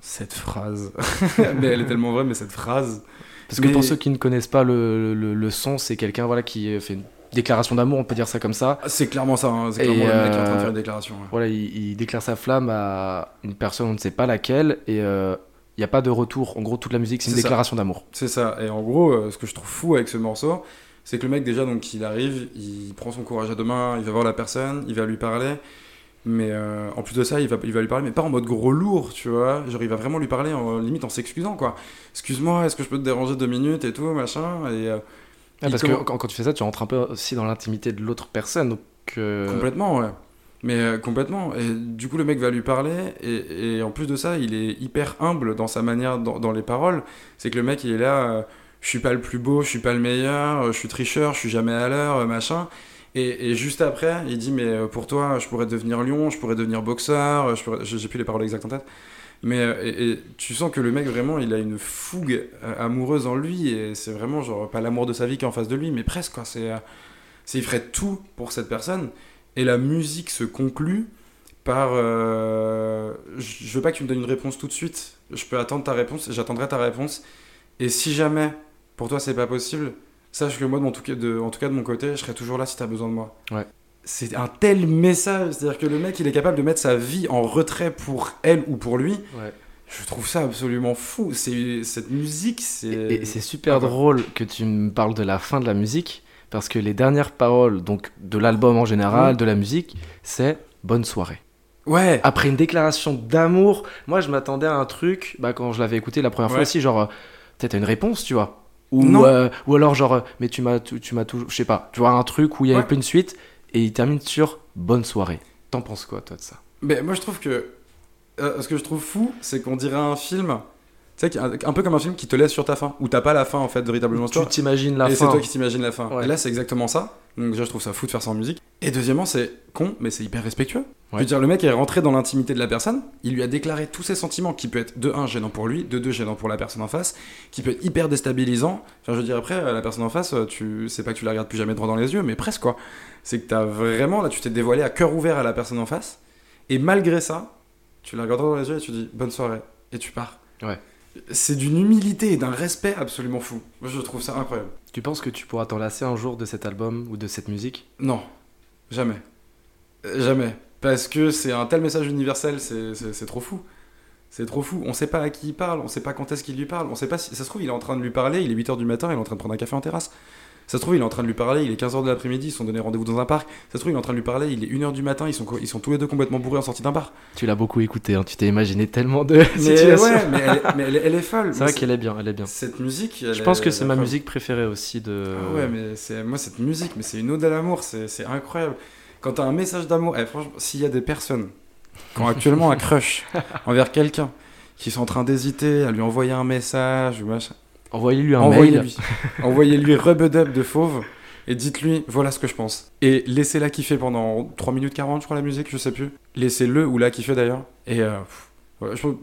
Cette phrase. mais elle est tellement vraie, mais cette phrase. Parce que Mais- pour ceux qui ne connaissent pas le, le, le son, c'est quelqu'un voilà, qui euh, fait une déclaration d'amour, on peut dire ça comme ça. C'est clairement ça, hein. c'est Et, clairement le mec qui est en train de euh, faire une déclaration. ouais. Voilà, il, il déclare sa flamme à une personne, on ne sait pas laquelle, et euh, il n'y a pas de retour. En gros, toute la musique, c'est une déclaration d'amour. C'est ça. Et en gros, euh, ce que je trouve fou avec ce morceau, c'est que le mec, déjà, donc, il arrive, il prend son courage à deux mains, il va voir la personne, il va lui parler. Mais euh, en plus de ça, il va, il va lui parler, mais pas en mode gros lourd, tu vois. Genre, il va vraiment lui parler, en, limite en s'excusant, quoi. Excuse-moi, est-ce que je peux te déranger deux minutes et tout, machin. Et euh, Il parce que quand, quand tu fais ça, tu rentres un peu aussi dans l'intimité de l'autre personne. Donc, euh, Complètement, ouais. Mais euh, complètement. Et du coup, le mec va lui parler. Et, et en plus de ça, il est hyper humble dans sa manière, dans, dans les paroles. C'est que le mec, il est là. euh, je suis pas le plus beau, je suis pas le meilleur, euh, je suis tricheur, je suis jamais à l'heure, machin. Et, et juste après, il dit Mais pour toi, je pourrais devenir lion, je pourrais devenir boxeur. j'ai plus les paroles exactes en tête. Mais euh, et, tu sens que le mec, vraiment, il a une fougue euh, amoureuse en lui. Et c'est vraiment, genre, pas l'amour de sa vie qui est en face de lui, mais presque, quoi. C'est. euh, c'est il ferait tout pour cette personne. Et la musique se conclut par. je veux pas que tu me donnes une réponse tout de suite. Je peux attendre ta réponse j'attendrai ta réponse. Et si jamais pour toi c'est pas possible, sache que moi, de de, en tout cas de mon côté, je serai toujours là si t'as besoin de moi. Ouais. C'est un tel message, c'est-à-dire que le mec il est capable de mettre sa vie en retrait pour elle ou pour lui. ouais. Je trouve ça absolument fou. C'est cette musique, c'est. Et, et c'est super Ah ouais. drôle que tu me parles de la fin de la musique, parce que les dernières paroles donc de l'album en général, Mhm. de la musique, c'est bonne soirée. Ouais. Après une déclaration d'amour, moi je m'attendais à un truc, bah, quand je l'avais écouté la première fois aussi, genre, euh, peut-être une réponse, tu vois. Ou, euh, ou alors genre, euh, mais tu m'as tu, tu m'as toujours, je sais pas, tu vois, un truc où il y a Ouais. pas une suite, et il termine sur bonne soirée. T'en penses quoi, toi, de ça? Mais moi je trouve que euh, ce que je trouve fou, c'est qu'on dirait un film, tu sais, un, un peu comme un film qui te laisse sur ta fin, où t'as pas la fin en fait véritablement. Tu t'imagines la et c'est fin toi qui t'imagines la fin. Ouais. Et là c'est exactement ça. Donc déjà je trouve ça fou de faire ça en musique. Et deuxièmement, c'est con, mais c'est hyper respectueux. Je veux dire, le mec est rentré dans l'intimité de la personne, il lui a déclaré tous ses sentiments qui peut être de un gênant pour lui, de deux gênant pour la personne en face, qui peut être hyper déstabilisant. Enfin, je veux dire, après, la personne en face, tu c'est pas que tu la regardes plus jamais droit dans les yeux, mais presque quoi. C'est que t'as vraiment, là, tu t'es dévoilé à cœur ouvert à la personne en face, et malgré ça, tu la regardes droit dans les yeux et tu dis bonne soirée, et tu pars. Ouais. C'est d'une humilité et d'un respect absolument fou. Moi, je trouve ça incroyable. Tu penses que tu pourras t'en lasser un jour de cet album ou de cette musique? Non, jamais. Jamais. Parce que c'est un tel message universel, c'est- trop fou. C'est trop fou. On sait pas à qui il parle, on sait pas quand est-ce qu'il lui parle, on sait pas si. Ça se trouve, il est en train de lui parler, il est 8h du matin, il est en train de prendre un café en terrasse. Ça se trouve, il est en train de lui parler, il est 15h de l'après-midi, ils se sont donné rendez-vous dans un parc. Ça se trouve, il est en train de lui parler, il est 1h du matin, ils sont, ils sont tous les deux complètement bourrés en sortie d'un bar. Tu l'as beaucoup écouté, hein, tu t'es imaginé tellement de Mais situations. ouais, mais elle, est- mais elle est- elle est folle. C'est vrai qu'elle est bien, elle est bien. Cette musique. elle Je pense est- que c'est ma folle. musique préférée aussi de. Ah ouais, mais c'est moi cette musique, mais c'est une ode à l'amour, c'est c'est incroyable. Quand t'as un message d'amour, eh, franchement, s'il y a des personnes qui ont actuellement un crush envers quelqu'un, qui sont en train d'hésiter à lui envoyer un message ou machin, Envoyez-lui un mail. envoyez-lui, envoyez-lui rub-a-dub de fauve et dites-lui voilà ce que je pense. Et laissez-la kiffer pendant 3 minutes 40, je crois, la musique, je sais plus. Laissez-le ou la kiffer d'ailleurs. Et euh, pff, voilà, je trouve-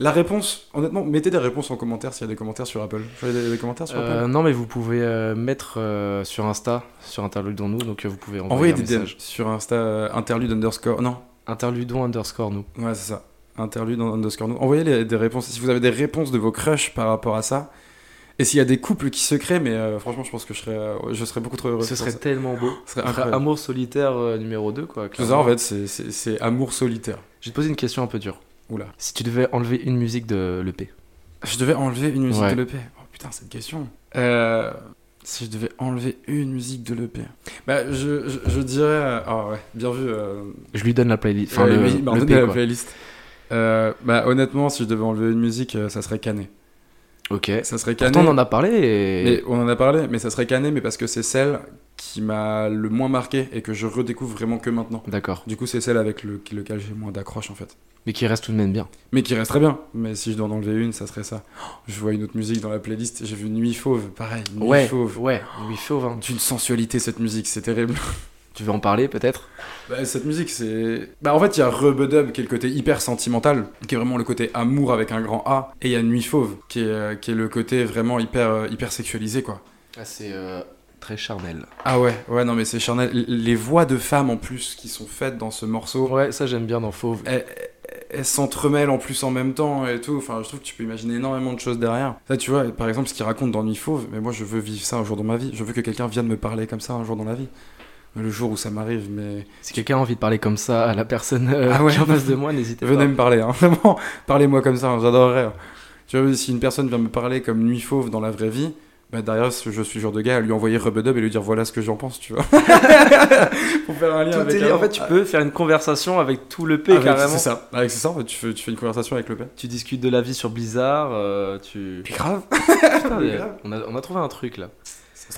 La réponse, honnêtement, mettez des réponses en commentaire s'il y a des commentaires sur Apple. Vous avez des, commentaires sur Euh, non, mais vous pouvez euh, mettre sur Insta, sur Interludons-nous, donc euh, vous pouvez envoyer Envoyez un des DM message. sur Insta interlude underscore. Non, Interludons underscore nous. ouais, c'est ça. Interlude underscore nous. Envoyez les- des réponses. Si vous avez des réponses de vos crushs par rapport à ça. Et s'il y a des couples qui se créent, mais euh, franchement, je pense que je serais, euh, je serais beaucoup trop heureux. Ce serait ça. tellement beau. Ce serait. Amour solitaire euh, numéro 2, quoi. Clairement. ça, en fait, c'est- amour solitaire. Je vais te poser une question un peu dure. Oula. Si tu devais enlever une musique de l'EP, Je devais enlever une musique Ouais. de l'EP. Oh putain, cette question. Euh, si je devais enlever une musique de l'EP. Bah, je, je, je dirais. Ah ouais, bien vu. je lui donne la playlist. Enfin, le, redonné la playlist. Bah, honnêtement, si je devais enlever une musique, ça serait Canet. Ok. Ça serait. Pourtant, on en a parlé et. Mais on en a parlé, mais ça serait Canet, mais parce que c'est celle qui m'a le moins marqué et que je redécouvre vraiment que maintenant. D'accord. Du coup, c'est celle avec le, lequel j'ai moins d'accroche en fait. Mais qui reste tout de même bien. Mais qui reste très bien. Mais si je dois en enlever une, ça serait ça. Oh, Je vois une autre musique dans la playlist. J'ai vu Nuit Fauve, pareil. Nuit ouais. Fauve. Ouais. Oui, fauve. hein. D'une sensualité cette musique, c'est terrible. Tu veux en parler peut-être? Bah, cette musique, c'est. Bah, en fait, il y a Rubedub qui est le côté hyper sentimental, qui est vraiment le côté amour avec un grand A. Et il y a Nuit Fauve qui est, euh, qui est le côté vraiment hyper, euh, hyper sexualisé, quoi. ah, C'est euh, très charnel. Ah ouais, ouais, non, mais c'est charnel. L- Les voix de femmes en plus qui sont faites dans ce morceau, Ouais, ça j'aime bien dans Fauve. elles, elles s'entremêlent en plus en même temps et tout. Enfin, je trouve que tu peux imaginer énormément de choses derrière. Ça, tu vois, par exemple, ce qu'il raconte dans Nuit Fauve, mais moi je veux vivre ça un jour dans ma vie. Je veux que quelqu'un vienne me parler comme ça un jour dans la vie. Le jour où ça m'arrive, mais. Si quelqu'un a envie de parler comme ça à la personne euh, Ah ouais. qui est en face de moi, n'hésitez pas. Venez me parler, hein. vraiment. Parlez-moi comme ça, hein, j'adorerais. hein. Tu vois, si une personne vient me parler comme Nuit Fauve dans la vraie vie, bah derrière, je suis le genre de gars à lui envoyer Rubedub et lui dire voilà ce que j'en pense, tu vois. Pour faire un lien Tout avec. En fait, tu peux faire une conversation avec tout le P Avec- carrément. C'est ça, avec c'est ça, en fait, tu fais, tu fais une conversation avec le père. Tu discutes de la vie sur Blizzard, euh, tu. grave. Putain, mais mais grave. on, a, on a trouvé un truc là.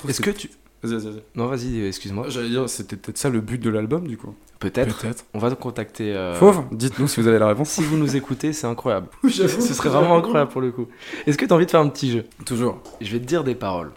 Est-ce que tu. Vas-y, vas-y. Non, vas-y, excuse-moi. J'allais dire, c'était peut-être ça le but de l'album, du coup. Peut-être. Peut-être. On va te contacter. euh, Fauve, dites-nous si vous avez la réponse. Si vous nous écoutez, c'est incroyable. Ce serait vraiment incroyable pour le coup. Est-ce que tu as envie de faire un petit jeu? Toujours. Je vais te dire des paroles.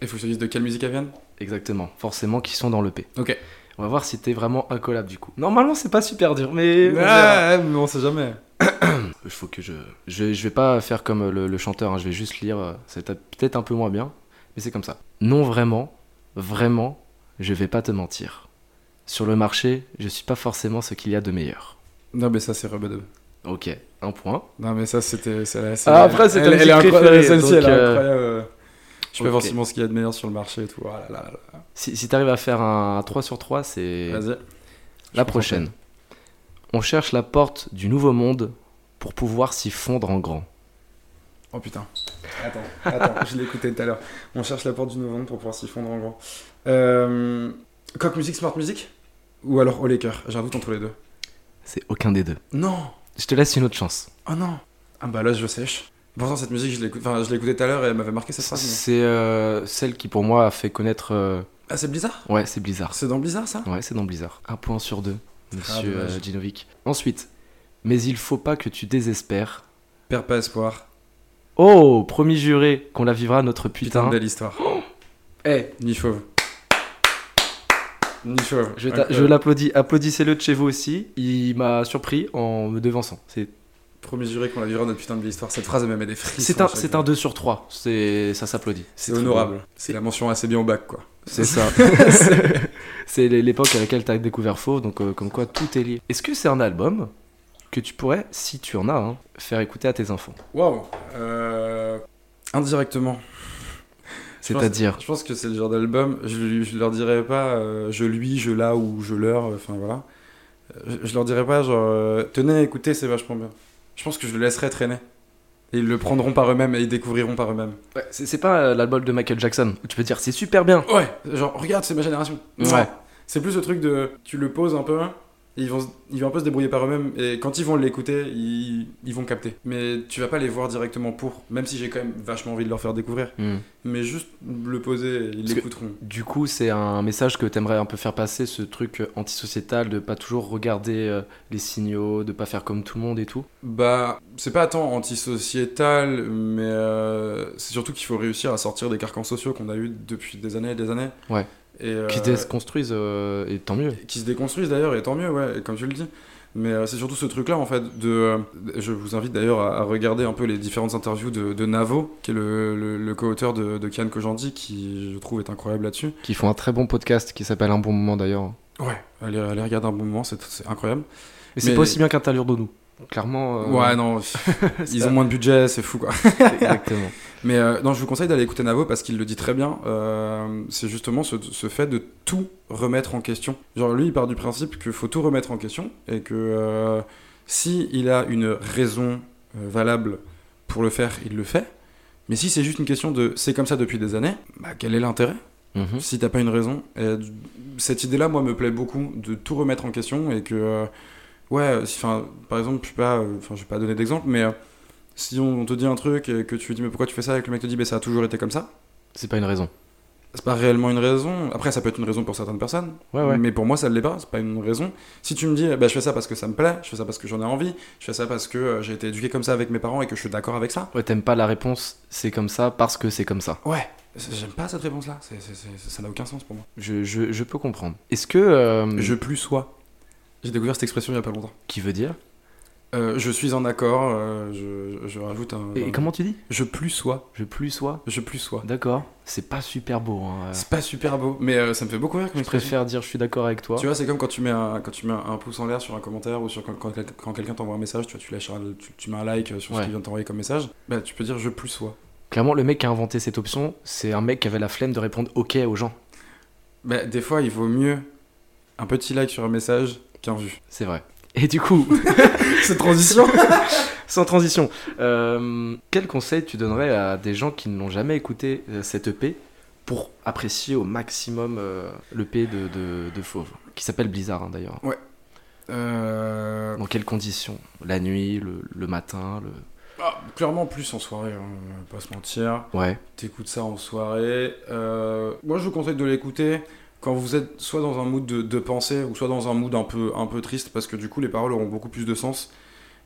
Il faut que je te dise de quelle musique elles viennent? Exactement. Forcément, qui sont dans le P. Ok. On va voir si t'es vraiment incollable du coup. Normalement, c'est pas super dur, mais. Ouais, mais on sait jamais. Il faut que je. Je, je vais pas faire comme le, le chanteur, hein, je vais juste lire. euh, C'est peut-être un peu moins bien, mais c'est comme ça. Non, vraiment, vraiment, je vais pas te mentir. Sur le marché, je suis pas forcément ce qu'il y a de meilleur. Non, mais ça, c'est Rubadub. Ok, un point. Non, mais ça, c'était. Ah, après, ta elle, elle musique est incroyable. préférée, Celle-ci, elle est euh, incroyable. Je sais pas forcément ce qu'il y a de meilleur sur le marché et tout. Ah là là là. Si, si t'arrives à faire un 3 sur 3, c'est Vas-y. la prochaine. On cherche la porte du nouveau monde pour pouvoir s'y fondre en grand. Oh putain. Attends, attends, je l'ai écouté tout à l'heure. On cherche la porte du novembre pour pouvoir s'y fondre en grand. Euh... Coq Music, Smart Music Ou alors Au Laker J'ai un doute entre les deux. C'est aucun des deux. Non Je te laisse une autre chance. Oh non Ah bah là, je sèche. Pourtant, cette musique, je l'ai enfin, écoutée tout à l'heure et elle m'avait marqué cette phrase. C'est euh, celle qui pour moi a fait connaître. euh, Ah, c'est Blizzard? Ouais, c'est Blizzard. C'est dans Blizzard ça? Ouais, c'est dans Blizzard. Un point sur deux, monsieur dommage. euh, Djinovic. Ensuite, mais il faut pas que tu désespères. Perds pas espoir. Oh, promis juré qu'on la vivra notre Putain, putain. de belle histoire. Eh, Ni fauve. Ni chauve. Je, l'applaudis. Applaudissez-le de chez vous aussi. Il m'a surpris en me devançant. C'est Premier juré qu'on a vu notre putain de belle histoire. Cette phrase me met des frissons. c'est un, c'est fois. un 2 sur 3. C'est, ça s'applaudit. C'est honorable. C'est la mention assez bien au bac, quoi. C'est ça. C'est- l'époque à laquelle tu as découvert Fauve, donc euh, comme quoi tout est lié. Est-ce que c'est un album que tu pourrais, si tu en as, hein, faire écouter à tes enfants Waouh. Euh, Indirectement. C'est-à-dire Je pense que c'est le genre d'album, je, je leur dirais pas euh, je lui, je là ou je leur, euh, enfin voilà. Je, je leur dirais pas genre euh, tenez, écoutez, c'est vachement bien. Je pense que je le laisserai traîner. Et ils le prendront par eux-mêmes et ils découvriront par eux-mêmes. Ouais, c'est, pas l'album de Michael Jackson où tu peux dire c'est super bien. Ouais, genre regarde, c'est ma génération. Ouais. C'est plus le truc de tu le poses un peu, et ils vont, ils vont un peu se débrouiller par eux-mêmes et quand ils vont l'écouter, ils, ils vont capter. Mais tu vas pas les voir directement pour, même si j'ai quand même vachement envie de leur faire découvrir. Hmm. Mais juste le poser, ils l'écouteront. Du coup, c'est un message que t'aimerais un peu faire passer, ce truc euh, antisociétal de pas toujours regarder euh, les signaux, de pas faire comme tout le monde et tout? Bah, c'est pas tant antisociétal, mais euh, c'est surtout qu'il faut réussir à sortir des carcans sociaux qu'on a eu depuis des années et des années. Ouais. Et, euh, Qui se déconstruisent euh, et tant mieux. qui se déconstruisent d'ailleurs, et tant mieux, ouais, et comme tu le dis. Mais euh, c'est surtout ce truc-là, en fait, de... je vous invite d'ailleurs à, regarder un peu les différentes interviews de, de Navo, qui est le, le, le co-auteur de, de Kian Kojandi, qui, je trouve, est incroyable là-dessus. Qui font un très bon podcast qui s'appelle Un bon moment d'ailleurs. Ouais. Allez, allez regarder un bon moment, c'est incroyable. Mais c'est pas aussi bien qu'un nous. Clairement. euh, Ouais, non, ils ont moins de budget, c'est fou, quoi. Exactement. Mais euh, non, je vous conseille d'aller écouter Navo parce qu'il le dit très bien. Euh, c'est justement ce, ce fait de tout remettre en question. Genre lui, il part du principe qu'il faut tout remettre en question et que si il a une raison valable pour le faire, il le fait. Mais si c'est juste une question de c'est comme ça depuis des années, bah quel est l'intérêt? Mhm. si t'as pas une raison Et Cette idée-là, moi, me plaît beaucoup de tout remettre en question et que ouais, si- enfin, par exemple, je sais pas, euh, enfin, je vais pas donner d'exemple, mais euh, si on te dit un truc et que tu dis mais pourquoi tu fais ça et que le mec te dit bah ça a toujours été comme ça, C'est pas une raison. c'est pas réellement une raison. Après, ça peut être une raison pour certaines personnes, Ouais, ouais. mais pour moi, ça ne l'est pas. C'est pas une raison. Si tu me dis bah je fais ça parce que ça me plaît, je fais ça parce que j'en ai envie, je fais ça parce que euh, j'ai été éduqué comme ça avec mes parents et que je suis d'accord avec ça. Ouais, t'aimes pas la réponse, c'est comme ça parce que c'est comme ça. Ouais, j'aime pas cette réponse-là. Ça n'a aucun sens pour moi. Je, je, je peux comprendre. Est-ce que. euh, Je plus sois. J'ai découvert cette expression il y a pas longtemps. Qui veut dire Euh, je suis en accord, euh, je, je rajoute un. Et un- comment tu dis Je plus sois. Je plus sois Je plus sois. D'accord. C'est pas super beau. Hein. C'est pas super beau, mais euh, ça me fait beaucoup rire comme Je préfère dire je suis d'accord avec toi. Tu vois, c'est comme quand tu mets un, quand tu mets un pouce en l'air sur un commentaire ou sur quand, quand, quel- quand quelqu'un t'envoie un message, tu vois, tu lâches un- tu, tu mets un like sur ce qu'il vient de t'envoyer comme message. Bah, tu peux dire je plus sois. Clairement, le mec qui a inventé cette option, c'est un mec qui avait la flemme de répondre OK aux gens. Bah, des fois, il vaut mieux un petit like sur un message qu'un vu. C'est vrai. Et du coup, Cette transition sans transition, euh, quel conseil tu donnerais à des gens qui n'ont jamais écouté euh, cette EP pour apprécier au maximum euh, l'EP de, de, de Fauve Qui s'appelle Blizzard hein, d'ailleurs. euh... Dans quelles conditions? La nuit, le, le matin, le... ah, Clairement, plus en soirée, hein, on va pas se mentir. Ouais. T'écoutes ça en soirée. Moi, je vous conseille de l'écouter quand vous êtes soit dans un mood de, de pensée ou soit dans un mood un peu, un peu triste parce que du coup, les paroles auront beaucoup plus de sens.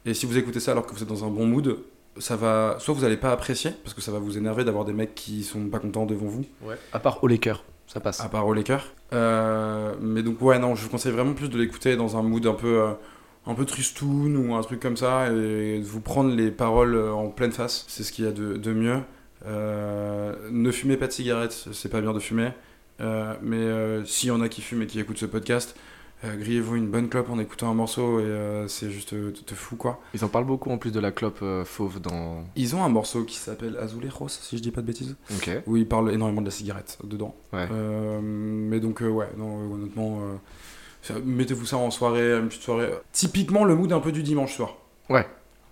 Et si vous écoutez ça alors que vous êtes dans un bon mood, ça va. Soit vous allez pas apprécier parce que ça va vous énerver d'avoir des mecs qui sont pas contents devant vous, ouais. À part Au Laker, ça passe. à part au Laker. Euh, mais donc, ouais, non, je vous conseille vraiment plus de l'écouter dans un mood un peu. euh, un peu tristoun ou un truc comme ça et de vous prendre les paroles euh, en pleine face, c'est ce qu'il y a de, de mieux. Euh, ne fumez pas de cigarettes, c'est pas bien de fumer. Euh, mais euh, s'il y en a qui fument et qui écoutent ce podcast, euh, grillez-vous une bonne clope en écoutant un morceau et c'est juste te fou quoi. Ils en parlent beaucoup en plus de la clope Fauve dans... Ils ont un morceau qui s'appelle Azulejos, si je dis pas de bêtises, Ok. où ils parlent énormément de la cigarette dedans. Ouais. Mais donc, ouais, non, honnêtement, mettez-vous ça en soirée, une petite soirée. Typiquement le mood un peu du dimanche soir. Ouais.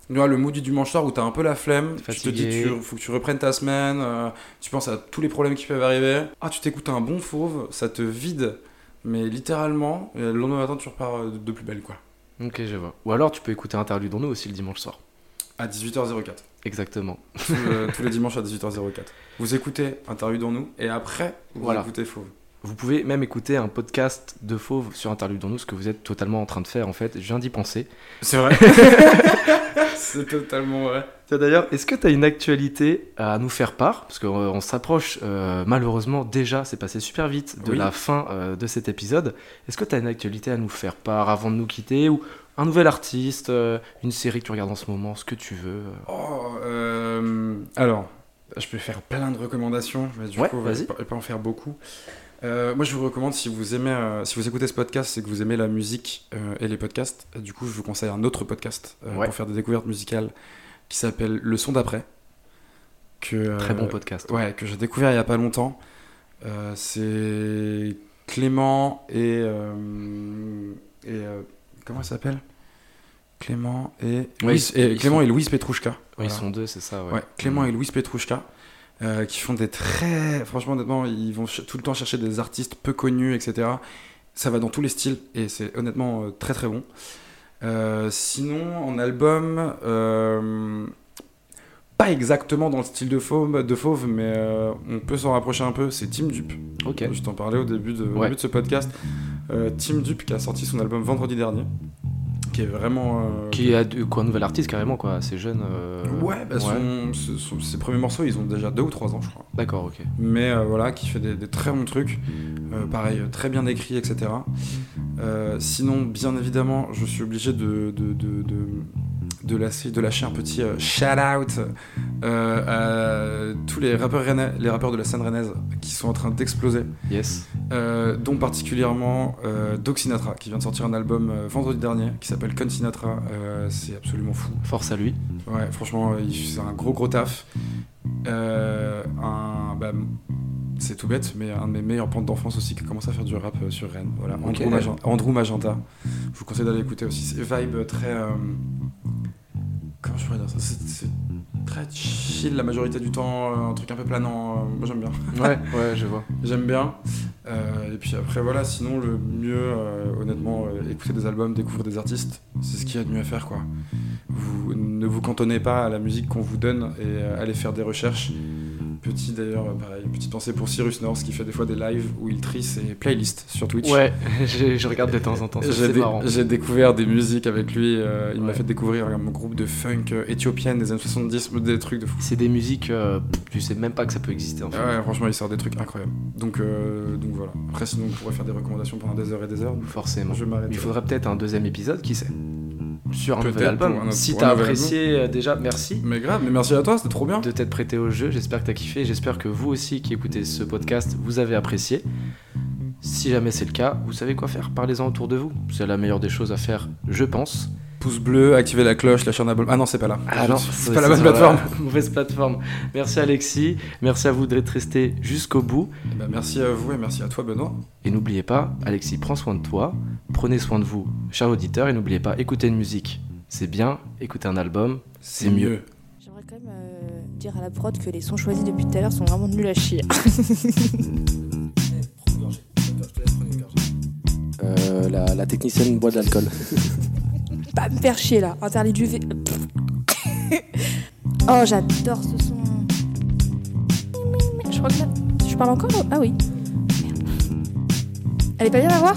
Tu vois, le mood du dimanche soir où t'as un peu la flemme, tu te dis tu faut que tu reprennes ta semaine, euh, tu penses à tous les problèmes qui peuvent arriver. Ah, tu t'écoutes un bon fauve, ça te vide, mais littéralement, et le lendemain matin tu repars euh, de plus belle quoi. Ok, je vois. Ou alors tu peux écouter Interlude dans nous aussi le dimanche soir. À 18h04. Exactement. tous, euh, tous les dimanches à 18h04. Vous écoutez Interview dans nous et après vous Voilà. écoutez Fauve. Vous pouvez même écouter un podcast de Fauve sur Interlude dans nous, ce que vous êtes totalement en train de faire en fait. Je viens d'y penser. C'est vrai. c'est totalement vrai. D'ailleurs, est-ce que tu as une actualité à nous faire part? Parce qu'on on s'approche euh, malheureusement déjà, c'est passé super vite, de Oui. la fin euh, de cet épisode. Est-ce que tu as une actualité à nous faire part avant de nous quitter? Ou un nouvel artiste, euh, une série que tu regardes en ce moment, ce que tu veux? Euh. Oh, euh, alors, je peux faire plein de recommandations, mais du Ouais, coup, je vas-y. vais pas, pas en faire beaucoup. Euh, moi, je vous recommande, si vous aimez, euh, si vous écoutez ce podcast, c'est que vous aimez la musique euh, et les podcasts. Du coup, je vous conseille un autre podcast Ouais. pour faire des découvertes musicales qui s'appelle Le son d'après. Que, Très bon podcast. Ouais, que j'ai découvert il y a pas longtemps. C'est Clément et. et comment elle s'appelle? Clément et, Oui, Louis- et ils Clément sont- et Louise Petrouchka. Voilà. Ils sont deux, c'est ça. Ouais. Clément et Louise Petrouchka. Euh, qui font des très. Franchement, honnêtement, ils vont tout le temps chercher des artistes peu connus, etc. Ça va dans tous les styles et c'est honnêtement euh, très très bon. Euh, sinon, en album, pas exactement dans le style de Fauve, de Fauve mais on peut s'en rapprocher un peu. C'est Team Dupe. Ok. Je t'en parlais au début de, au Ouais. début de ce podcast. Team Dupe qui a sorti son album vendredi dernier, qui est vraiment. euh, Qui a quoi, un nouvel artiste carrément, quoi, assez jeune. euh, Ouais, bah, son- ses premiers morceaux, ils ont déjà deux ou trois ans, je crois. D'accord, ok. Mais euh, voilà, qui fait des, des très bons trucs. Pareil, très bien écrit, etc. Sinon, bien évidemment, je suis obligé de, de, de, de, de lâcher, de lâcher un petit euh, shout-out euh, à tous les rappeurs, rennais, les rappeurs de la scène rennaise qui sont en train d'exploser. Yes. Euh, dont particulièrement Doc Sinatra, qui vient de sortir un album vendredi dernier qui s'appelle Con Sinatra. C'est absolument fou. Force à lui. Ouais, franchement, c'est un gros gros taf. Un, bah, c'est tout bête, mais un de mes meilleurs potes d'enfance aussi qui commence à faire du rap euh, sur Rennes. Voilà. Andrew, Magen- Andrew Magenta. Je vous conseille d'aller écouter aussi. C'est vibe très. euh, comment je pourrais dire ça C'est très chill la majorité du temps, euh, un truc un peu planant. euh, moi j'aime bien. Ouais, ouais, je vois. J'aime bien. Euh, et puis après, voilà, sinon, le mieux, euh, honnêtement, euh, écouter des albums, découvrir des artistes, c'est ce qu'il y a de mieux à faire, quoi. Vous ne vous cantonnez pas à la musique qu'on vous donne et allez faire des recherches. Petit d'ailleurs, euh, pareil, petite pensée pour Cyrus North qui fait des fois des lives où il trie ses playlists sur Twitch. Ouais, je, regarde de temps en temps, c'est dé- marrant. j'ai découvert des musiques avec lui. euh, il m'a fait découvrir un groupe de funk euh, éthiopienne des années 70, des trucs de fou. C'est des musiques, euh, tu sais même pas que ça peut exister en fait. Ouais, franchement, il sort des trucs incroyables. Donc, euh, donc voilà. Après, sinon, on pourrait faire des recommandations pendant des heures et des heures. Forcément. Je. Il faudrait peut-être un deuxième épisode, qui sait? Sur un nouvel album. un si t'as apprécié, euh, déjà, merci Mais grave, mais merci à toi, c'était trop bien. de t'être prêté au jeu. J'espère que t'as kiffé. J'espère que vous aussi qui écoutez ce podcast, vous avez apprécié. Si jamais c'est le cas, vous savez quoi faire. Parlez-en autour de vous. C'est la meilleure des choses à faire, je pense. Pouce bleu, activez la cloche, lâchez un abonnement. Ah non, c'est pas là. Ah non, c'est pas la bonne plateforme. Mauvaise plateforme. Merci Alexis. Merci à vous d'être resté jusqu'au bout. Eh ben, merci à vous et merci à toi, Benoît. Et n'oubliez pas, Alexis, prends soin de toi, prenez soin de vous, cher auditeur, et n'oubliez pas, écouter une musique, c'est bien, écouter un album, c'est mieux. J'aimerais quand même euh, dire à la prod que les sons choisis depuis tout à l'heure sont vraiment nuls à chier. Euh, la, technicienne boit de l'alcool. Pas me faire chier là, interdit du V. oh, j'adore ce son. Je crois que là. Je parle encore? Ah oui. Merde. Elle est pas bien la voix?